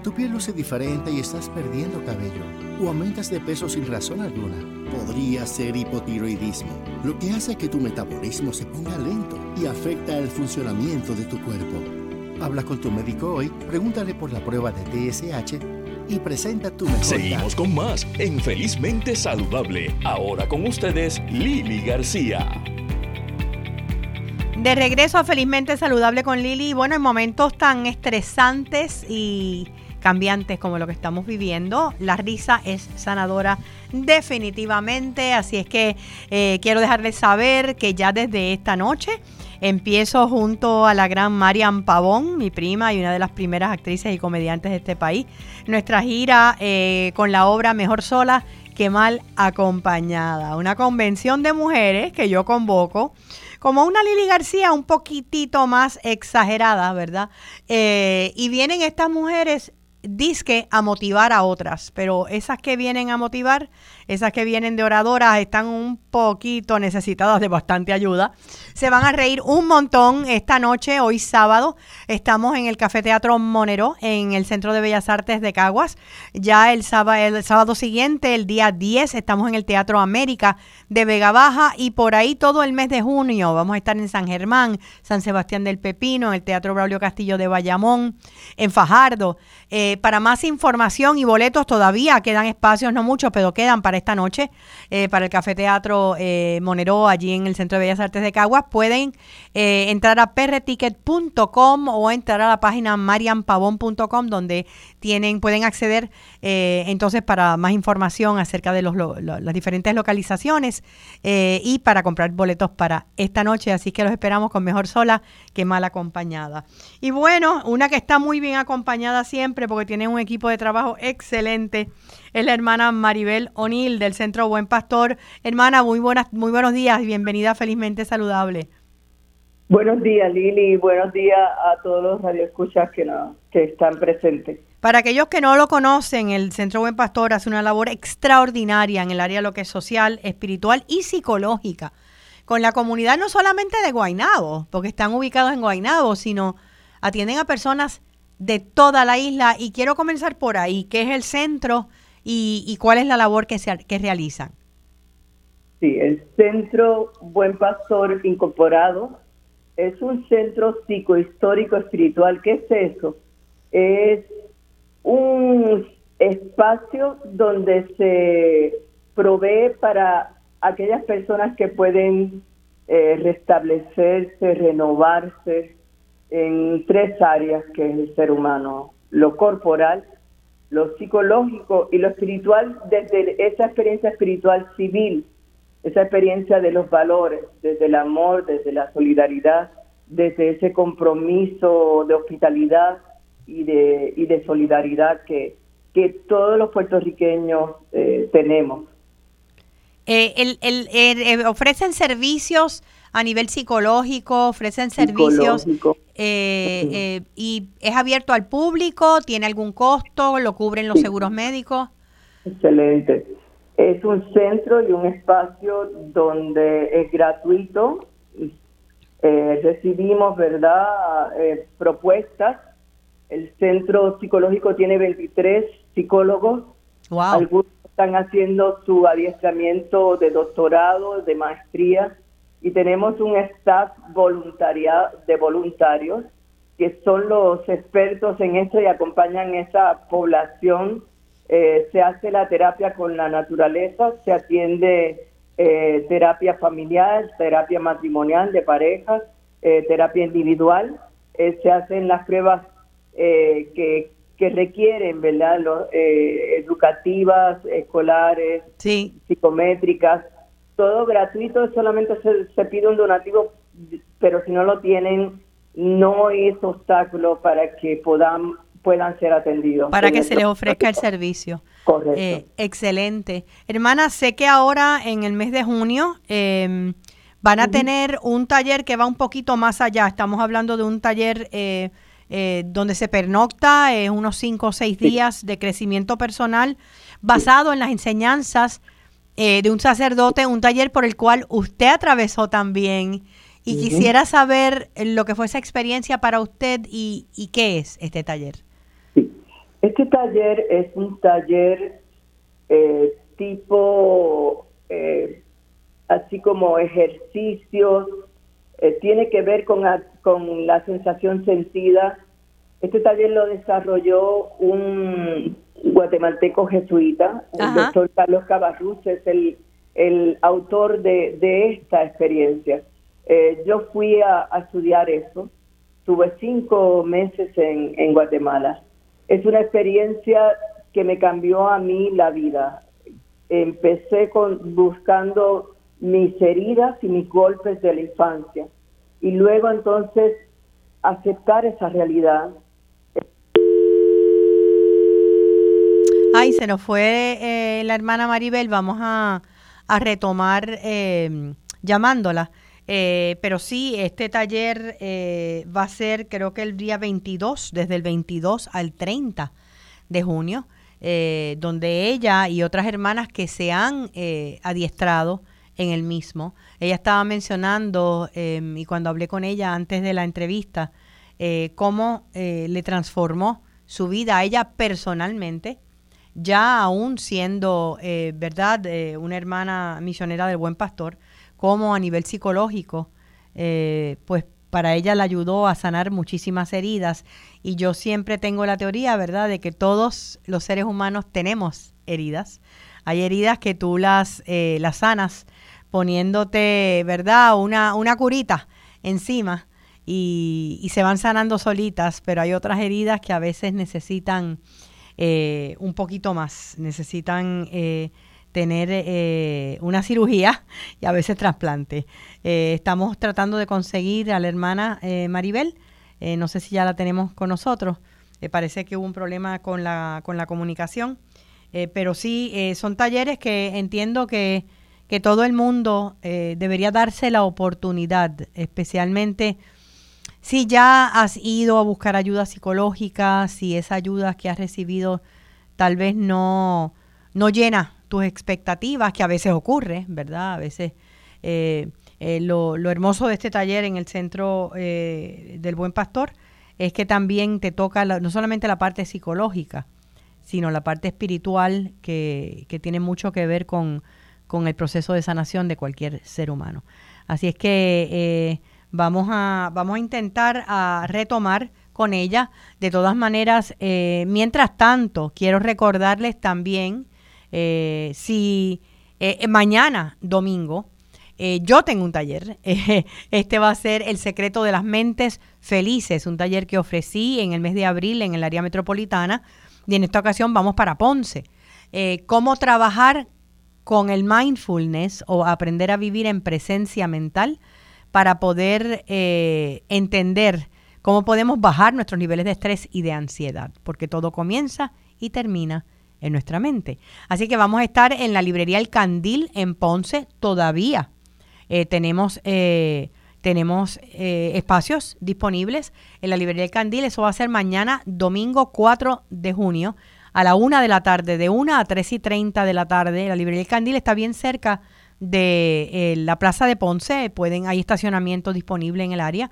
Tu piel luce diferente y estás perdiendo cabello o aumentas de peso sin razón alguna. Podría ser hipotiroidismo, lo que hace que tu metabolismo se ponga lento y afecta el funcionamiento de tu cuerpo. Habla con tu médico hoy, pregúntale por la prueba de TSH y presenta tu mejor Seguimos con más en Felizmente Saludable. Ahora con ustedes, Lili García. De regreso a Felizmente Saludable con Lili. Bueno, en momentos tan estresantes y cambiantes como lo que estamos viviendo, la risa es sanadora definitivamente. Así es que eh, quiero dejarles saber que ya desde esta noche Empiezo junto a la gran Marian Pavón, mi prima y una de las primeras actrices y comediantes de este país, nuestra gira eh, con la obra Mejor sola que mal acompañada. Una convención de mujeres que yo convoco como una Lili García un poquitito más exagerada, ¿verdad? Eh, y vienen estas mujeres disque a motivar a otras, pero esas que vienen a motivar, esas que vienen de oradoras, están un poquito necesitadas de bastante ayuda. Se van a reír un montón esta noche, hoy sábado. Estamos en el Café Teatro Monero, en el Centro de Bellas Artes de Caguas. Ya el sábado, el sábado siguiente, el día 10, estamos en el Teatro América de Vega Baja y por ahí todo el mes de junio vamos a estar en San Germán, San Sebastián del Pepino, en el Teatro Braulio Castillo de Bayamón, en Fajardo. Eh, para más información y boletos todavía quedan espacios, no muchos, pero quedan para esta noche, eh, para el Café Teatro eh, Monero, allí en el Centro de Bellas Artes de Caguas. Pueden entrar a perreticket.com o entrar a la página marianpavón.com donde tienen, pueden acceder entonces para más información acerca de los, las diferentes localizaciones y para comprar boletos para esta noche. Así que los esperamos con mejor sola que mal acompañada. Y bueno, una que está muy bien acompañada siempre porque tiene un equipo de trabajo excelente. Es la hermana Maribel O'Neill del Centro Buen Pastor. Hermana, muy buenas, muy buenos días y bienvenida Felizmente Saludable. Buenos días, Lili. Buenos días a todos los radioescuchas que, no, que están presentes. Para aquellos que no lo conocen, el Centro Buen Pastor hace una labor extraordinaria en el área de lo que es social, espiritual y psicológica. Con la comunidad no solamente de Guainabo, porque están ubicados en Guainabo, sino atienden a personas de toda la isla y quiero comenzar por ahí, ¿qué es el centro y, cuál es la labor que, se, que realizan? Sí, el Centro Buen Pastor Incorporado es un centro psicohistórico espiritual. ¿Qué es eso? Es un espacio donde se provee para aquellas personas que pueden eh, restablecerse, renovarse en tres áreas que es el ser humano, lo corporal, lo psicológico y lo espiritual desde esa experiencia espiritual civil, esa experiencia de los valores, desde el amor, desde la solidaridad, desde ese compromiso de hospitalidad y de, y de solidaridad que, que todos los puertorriqueños eh, tenemos. Eh, el, el, eh, ofrecen servicios a nivel psicológico, ofrecen servicios y es abierto al público, tiene algún costo, lo cubren los seguros médicos. Excelente. Es un centro y un espacio donde es gratuito. recibimos, ¿verdad?, propuestas el centro psicológico tiene 23 psicólogos. Algunos están haciendo su adiestramiento de doctorado, de maestría, y tenemos un staff voluntaria, de voluntarios que son los expertos en esto y acompañan esa población. Eh, se hace la terapia con la naturaleza, se atiende eh, terapia familiar, terapia matrimonial de parejas, eh, terapia individual, se hacen las pruebas eh, que, que, requieren, ¿verdad? Eh, educativas, escolares, psicométricas, todo gratuito, solamente se, pide un donativo, pero si no lo tienen, no es obstáculo para que puedan puedan ser atendidos. Para que se les ofrezca el servicio. Correcto. Eh, excelente. Hermana, sé que ahora en el mes de junio em, van a tener un taller que va un poquito más allá. Estamos hablando de un taller eh, eh, donde se pernocta eh, unos cinco o seis días de crecimiento personal basado en las enseñanzas eh, de un sacerdote, un taller por el cual usted atravesó también. Y quisiera saber lo que fue esa experiencia para usted y, y qué es este taller. Sí. Este taller es un taller tipo, así como ejercicios, tiene que ver con con la sensación sentida. Este taller lo desarrolló un guatemalteco jesuita, el doctor Carlos Cabarruz, es el, el autor de, de esta experiencia. Eh, yo fui a, estudiar eso, tuve cinco meses en, en Guatemala. Es una experiencia que me cambió a mí la vida. Empecé con, buscando mis heridas y mis golpes de la infancia y luego entonces aceptar esa realidad. Ay, se nos fue eh, la hermana Maribel, vamos a, retomar eh, llamándola. Eh, pero sí, este taller va a ser creo que el día 22, desde el 22 al 30 de junio, donde ella y otras hermanas que se han adiestrado en el mismo. Ella estaba mencionando, em, y cuando hablé con ella antes de la entrevista, eh, cómo eh, le transformó su vida a ella personalmente, ya aún siendo, eh, ¿verdad?, una hermana misionera del buen pastor, como a nivel psicológico, pues para ella le ayudó a sanar muchísimas heridas. Y yo siempre tengo la teoría, ¿verdad?, de que todos los seres humanos tenemos heridas. Hay heridas que tú las, las sanas poniéndote, ¿verdad? Una, una curita encima y, se van sanando solitas, pero hay otras heridas que a veces necesitan eh, un poquito más, necesitan eh, tener eh, una cirugía y a veces trasplante. estamos tratando de conseguir a la hermana Maribel, no sé si ya la tenemos con nosotros, parece que hubo un problema con la, con la comunicación, pero sí, son talleres que entiendo que que todo el mundo eh, debería darse la oportunidad, especialmente si ya has ido a buscar ayuda psicológica, si esa ayuda que has recibido tal vez no, no llena tus expectativas, que a veces ocurre, ¿verdad? A veces eh, eh, lo, lo, hermoso de este taller en el Centro del Buen Pastor es que también te toca no solamente la parte psicológica, sino la parte espiritual que, que tiene mucho que ver con, con el proceso de sanación de cualquier ser humano. Así es que eh, vamos, a, vamos a intentar a retomar con ella. De todas maneras, eh, mientras tanto, quiero recordarles también, eh, si Eh, mañana, domingo, yo tengo un taller. este va a ser El secreto de las mentes felices, un taller que ofrecí en el mes de abril en el área metropolitana. Y en esta ocasión vamos para Ponce. Cómo trabajar con el mindfulness o aprender a vivir en presencia mental para poder eh, entender cómo podemos bajar nuestros niveles de estrés y de ansiedad, porque todo comienza y termina en nuestra mente. Así que vamos a estar en la librería El Candil en Ponce todavía. Eh, tenemos eh, tenemos espacios disponibles en la librería El Candil. Eso va a ser mañana, domingo 4 de junio, a la 1 de la tarde, de 1 a 3 y 30 de la tarde. La librería El Candil está bien cerca de eh, la Plaza de Ponce. Pueden, hay estacionamiento disponible en el área.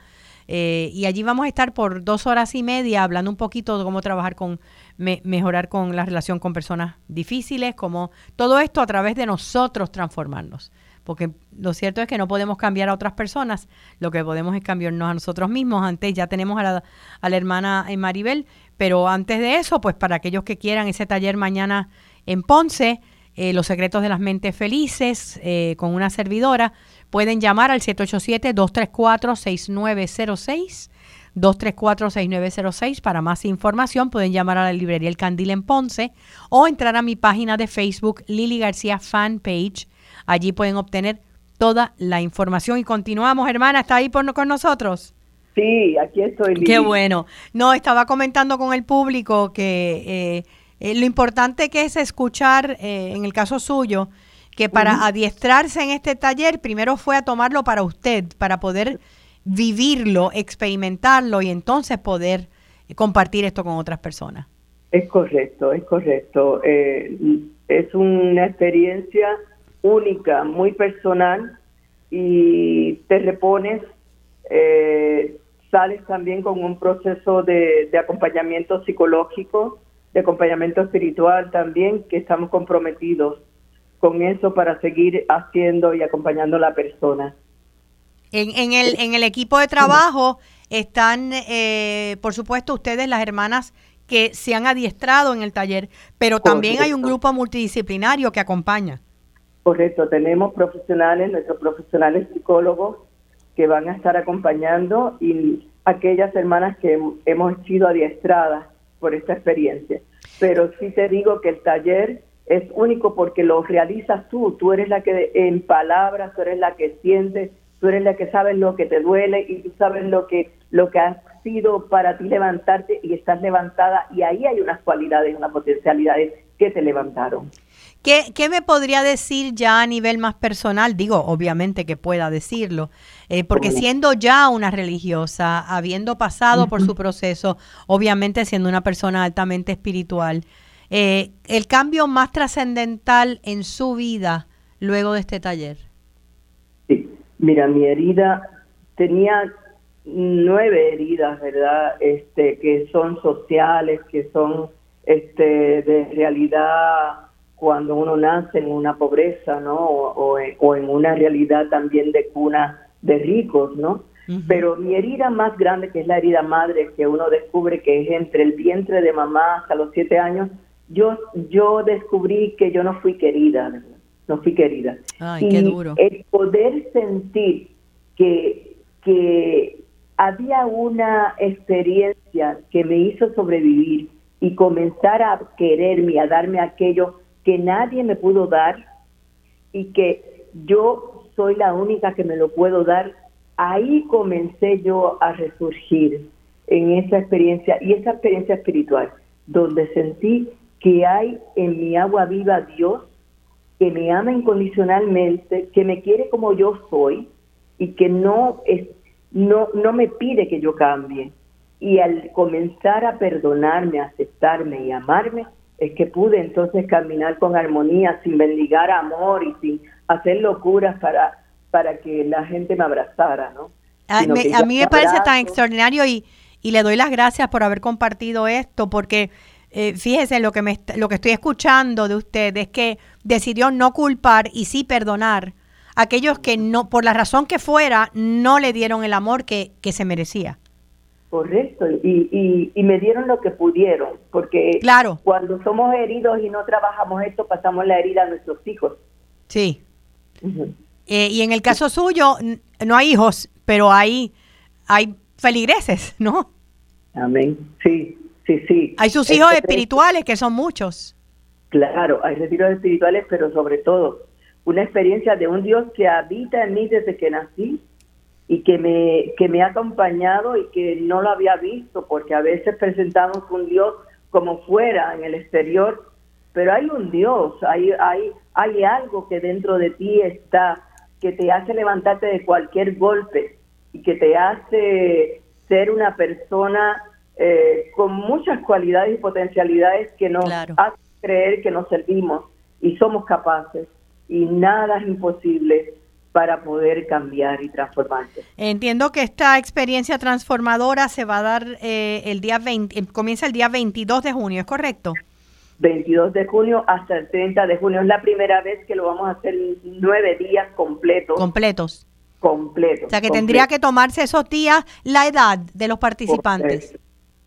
Eh, y allí vamos a estar por dos horas y media hablando un poquito de cómo trabajar con, mejorar con la relación con personas difíciles, como todo esto a través de nosotros transformarnos. Porque lo cierto es que no podemos cambiar a otras personas, lo que podemos es cambiarnos a nosotros mismos. Antes ya tenemos a la, a la hermana eh, Maribel, pero antes de eso, pues para aquellos que quieran ese taller mañana en Ponce, eh, Los secretos de las mentes felices eh, con una servidora, pueden llamar al 787-234-6906. 234-6906 para más información pueden llamar a la librería El Candil en Ponce o entrar a mi página de Facebook Lili García Fan Page. Allí pueden obtener toda la información y continuamos, hermana, ¿está ahí por, con nosotros? Sí, aquí estoy. Qué bueno. No, estaba comentando con el público que eh, eh, lo importante que es escuchar, eh, en el caso suyo, que para adiestrarse en este taller, primero fue a tomarlo para usted, para poder vivirlo, experimentarlo y entonces poder compartir esto con otras personas. Es correcto, es correcto. Eh, es una experiencia única, muy personal y te repones, sales también con un proceso de acompañamiento psicológico de acompañamiento espiritual también, que estamos comprometidos con eso para seguir haciendo y acompañando a la persona. En, en, el, en el equipo de trabajo están, eh, por supuesto, ustedes, las hermanas que se han adiestrado en el taller, pero también hay un grupo multidisciplinario que acompaña. Correcto, tenemos profesionales, nuestros profesionales psicólogos que van a estar acompañando y aquellas hermanas que hemos sido adiestradas por esta experiencia. Pero sí te digo que el taller es único porque lo realizas tú, tú eres la que en palabras, tú eres la que sientes, tú eres la que sabes lo que te duele y tú sabes lo que lo que ha sido para ti levantarte y estás levantada y ahí hay unas cualidades, unas potencialidades que te levantaron. ¿Qué, me podría decir ya a nivel más personal? Digo, obviamente que pueda decirlo, eh, porque siendo ya una religiosa, habiendo pasado por su proceso, obviamente siendo una persona altamente espiritual, eh, el cambio más trascendental en su vida luego de este taller. Sí, mira, mi herida tenía nueve heridas, ¿verdad? Este, que son sociales, que son este, de realidad cuando uno nace en una pobreza, ¿no? O, en una realidad también de cuna de ricos, ¿no? Pero mi herida más grande, que es la herida madre, que uno descubre que es entre el vientre de mamá hasta los siete años, yo, yo descubrí que yo no fui querida, no fui querida. Ay, qué duro. El poder sentir que, que había una experiencia que me hizo sobrevivir y comenzar a quererme, a darme aquello que nadie me pudo dar y que yo soy la única que me lo puedo dar, ahí comencé yo a resurgir en esa experiencia y esa experiencia espiritual, donde sentí que hay en mi agua viva Dios, que me ama incondicionalmente, que me quiere como yo soy y que no, es, no, no me pide que yo cambie. Y al comenzar a perdonarme, a aceptarme y amarme, es que pude entonces caminar con armonía, sin bendigar amor y sin hacer locuras para, para que la gente me abrazara, ¿no? A, mí me parece tan extraordinario y, y, le doy las gracias por haber compartido esto, porque eh, fíjese lo que, me, lo que estoy escuchando de usted es que decidió no culpar y sí perdonar a aquellos que no, por la razón que fuera, no le dieron el amor que, que se merecía. Correcto, y, y, me dieron lo que pudieron, porque claro. cuando somos heridos y no trabajamos esto, pasamos la herida a nuestros hijos. Sí. Eh, y en el caso suyo, no hay hijos, pero hay, hay feligreses, ¿no? Amén. Sí, sí, sí. Hay sus hijos espirituales, que son muchos. Claro, hay retiros espirituales, pero sobre todo una experiencia de un Dios que habita en mí desde que nací y que me, que me ha acompañado y que no lo había visto, porque a veces presentamos un Dios como fuera, en el exterior, pero hay un Dios, hay, hay, hay algo que dentro de ti está, que te hace levantarte de cualquier golpe y que te hace ser una persona eh, con muchas cualidades y potencialidades que nos hace creer que nos servimos y somos capaces. Y nada es imposible para poder cambiar y transformarse. Entiendo que esta experiencia transformadora se va a dar eh, el día 20, eh, comienza el día 22 de junio, ¿es correcto? 22 de junio hasta el 30 de junio. Es la primera vez que lo vamos a hacer nueve días completos. Completos. Completos. O sea que tendría que tomarse esos días la edad de los participantes.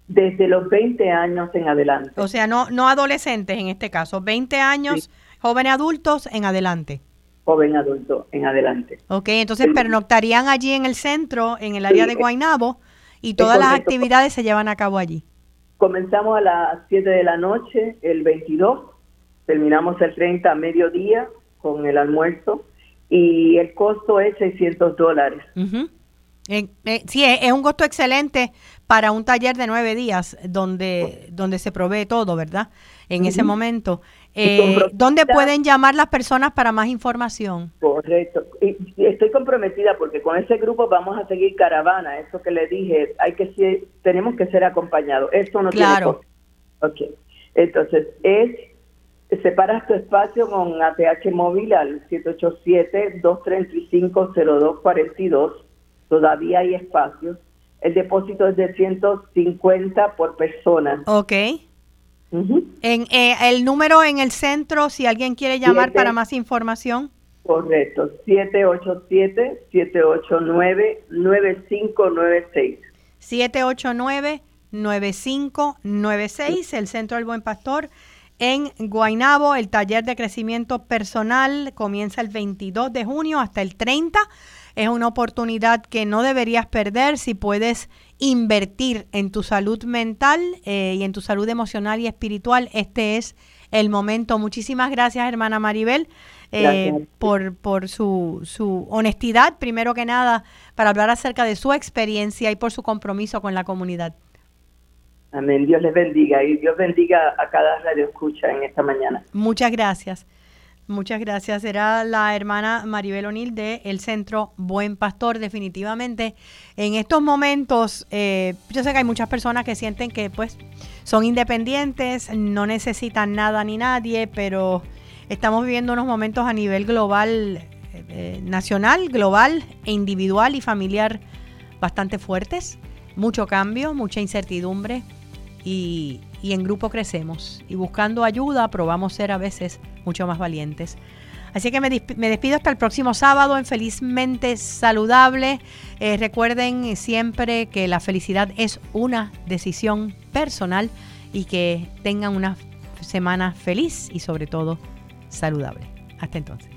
Desde los 20 años en adelante. O sea, no, no adolescentes en este caso, 20 años, jóvenes adultos en adelante joven adulto en adelante. Ok, entonces pernoctarían allí en el centro, en el área de Guainabo, y todas las actividades se llevan a cabo allí. Comenzamos a las 7 de la noche el 22, terminamos el 30 a mediodía con el almuerzo y el costo es 600 dólares. Eh, sí, es, un costo excelente para un taller de nueve días donde, donde se provee todo, ¿verdad? En ese momento. Eh, ¿Dónde pueden llamar las personas para más información? Correcto. Y, estoy comprometida porque con ese grupo vamos a seguir caravana. Eso que le dije, hay que tenemos que ser acompañados. Eso no claro. tiene Ok. Entonces, es separas tu espacio con ATH móvil al 787-235-0242. Todavía hay espacios. El depósito es de 150 por persona. Ok en, eh, el número en el centro, si alguien quiere llamar para más información. Correcto, 787-789-9596. 789-9596, el Centro del Buen Pastor. En Guainabo, el taller de crecimiento personal comienza el 22 de junio hasta el 30. Es una oportunidad que no deberías perder si puedes invertir en tu salud mental eh, y en tu salud emocional y espiritual. Este es el momento. Muchísimas gracias, hermana Maribel, eh, por, por su, su honestidad, primero que nada, para hablar acerca de su experiencia y por su compromiso con la comunidad. Amén. Dios les bendiga y Dios bendiga a cada radio escucha en esta mañana. Muchas gracias. Muchas gracias. Era la hermana Maribel O'Neill de El Centro Buen Pastor. Definitivamente, en estos momentos, eh, yo sé que hay muchas personas que sienten que pues son independientes, no necesitan nada ni nadie, pero estamos viviendo unos momentos a nivel global, eh, eh, nacional, global e individual y familiar bastante fuertes. Mucho cambio, mucha incertidumbre y, y en grupo crecemos. Y buscando ayuda probamos ser a veces mucho más valientes. Así que me, despido hasta el próximo sábado en Felizmente Saludable. Eh, recuerden siempre que la felicidad es una decisión personal y que tengan una semana feliz y sobre todo saludable. Hasta entonces.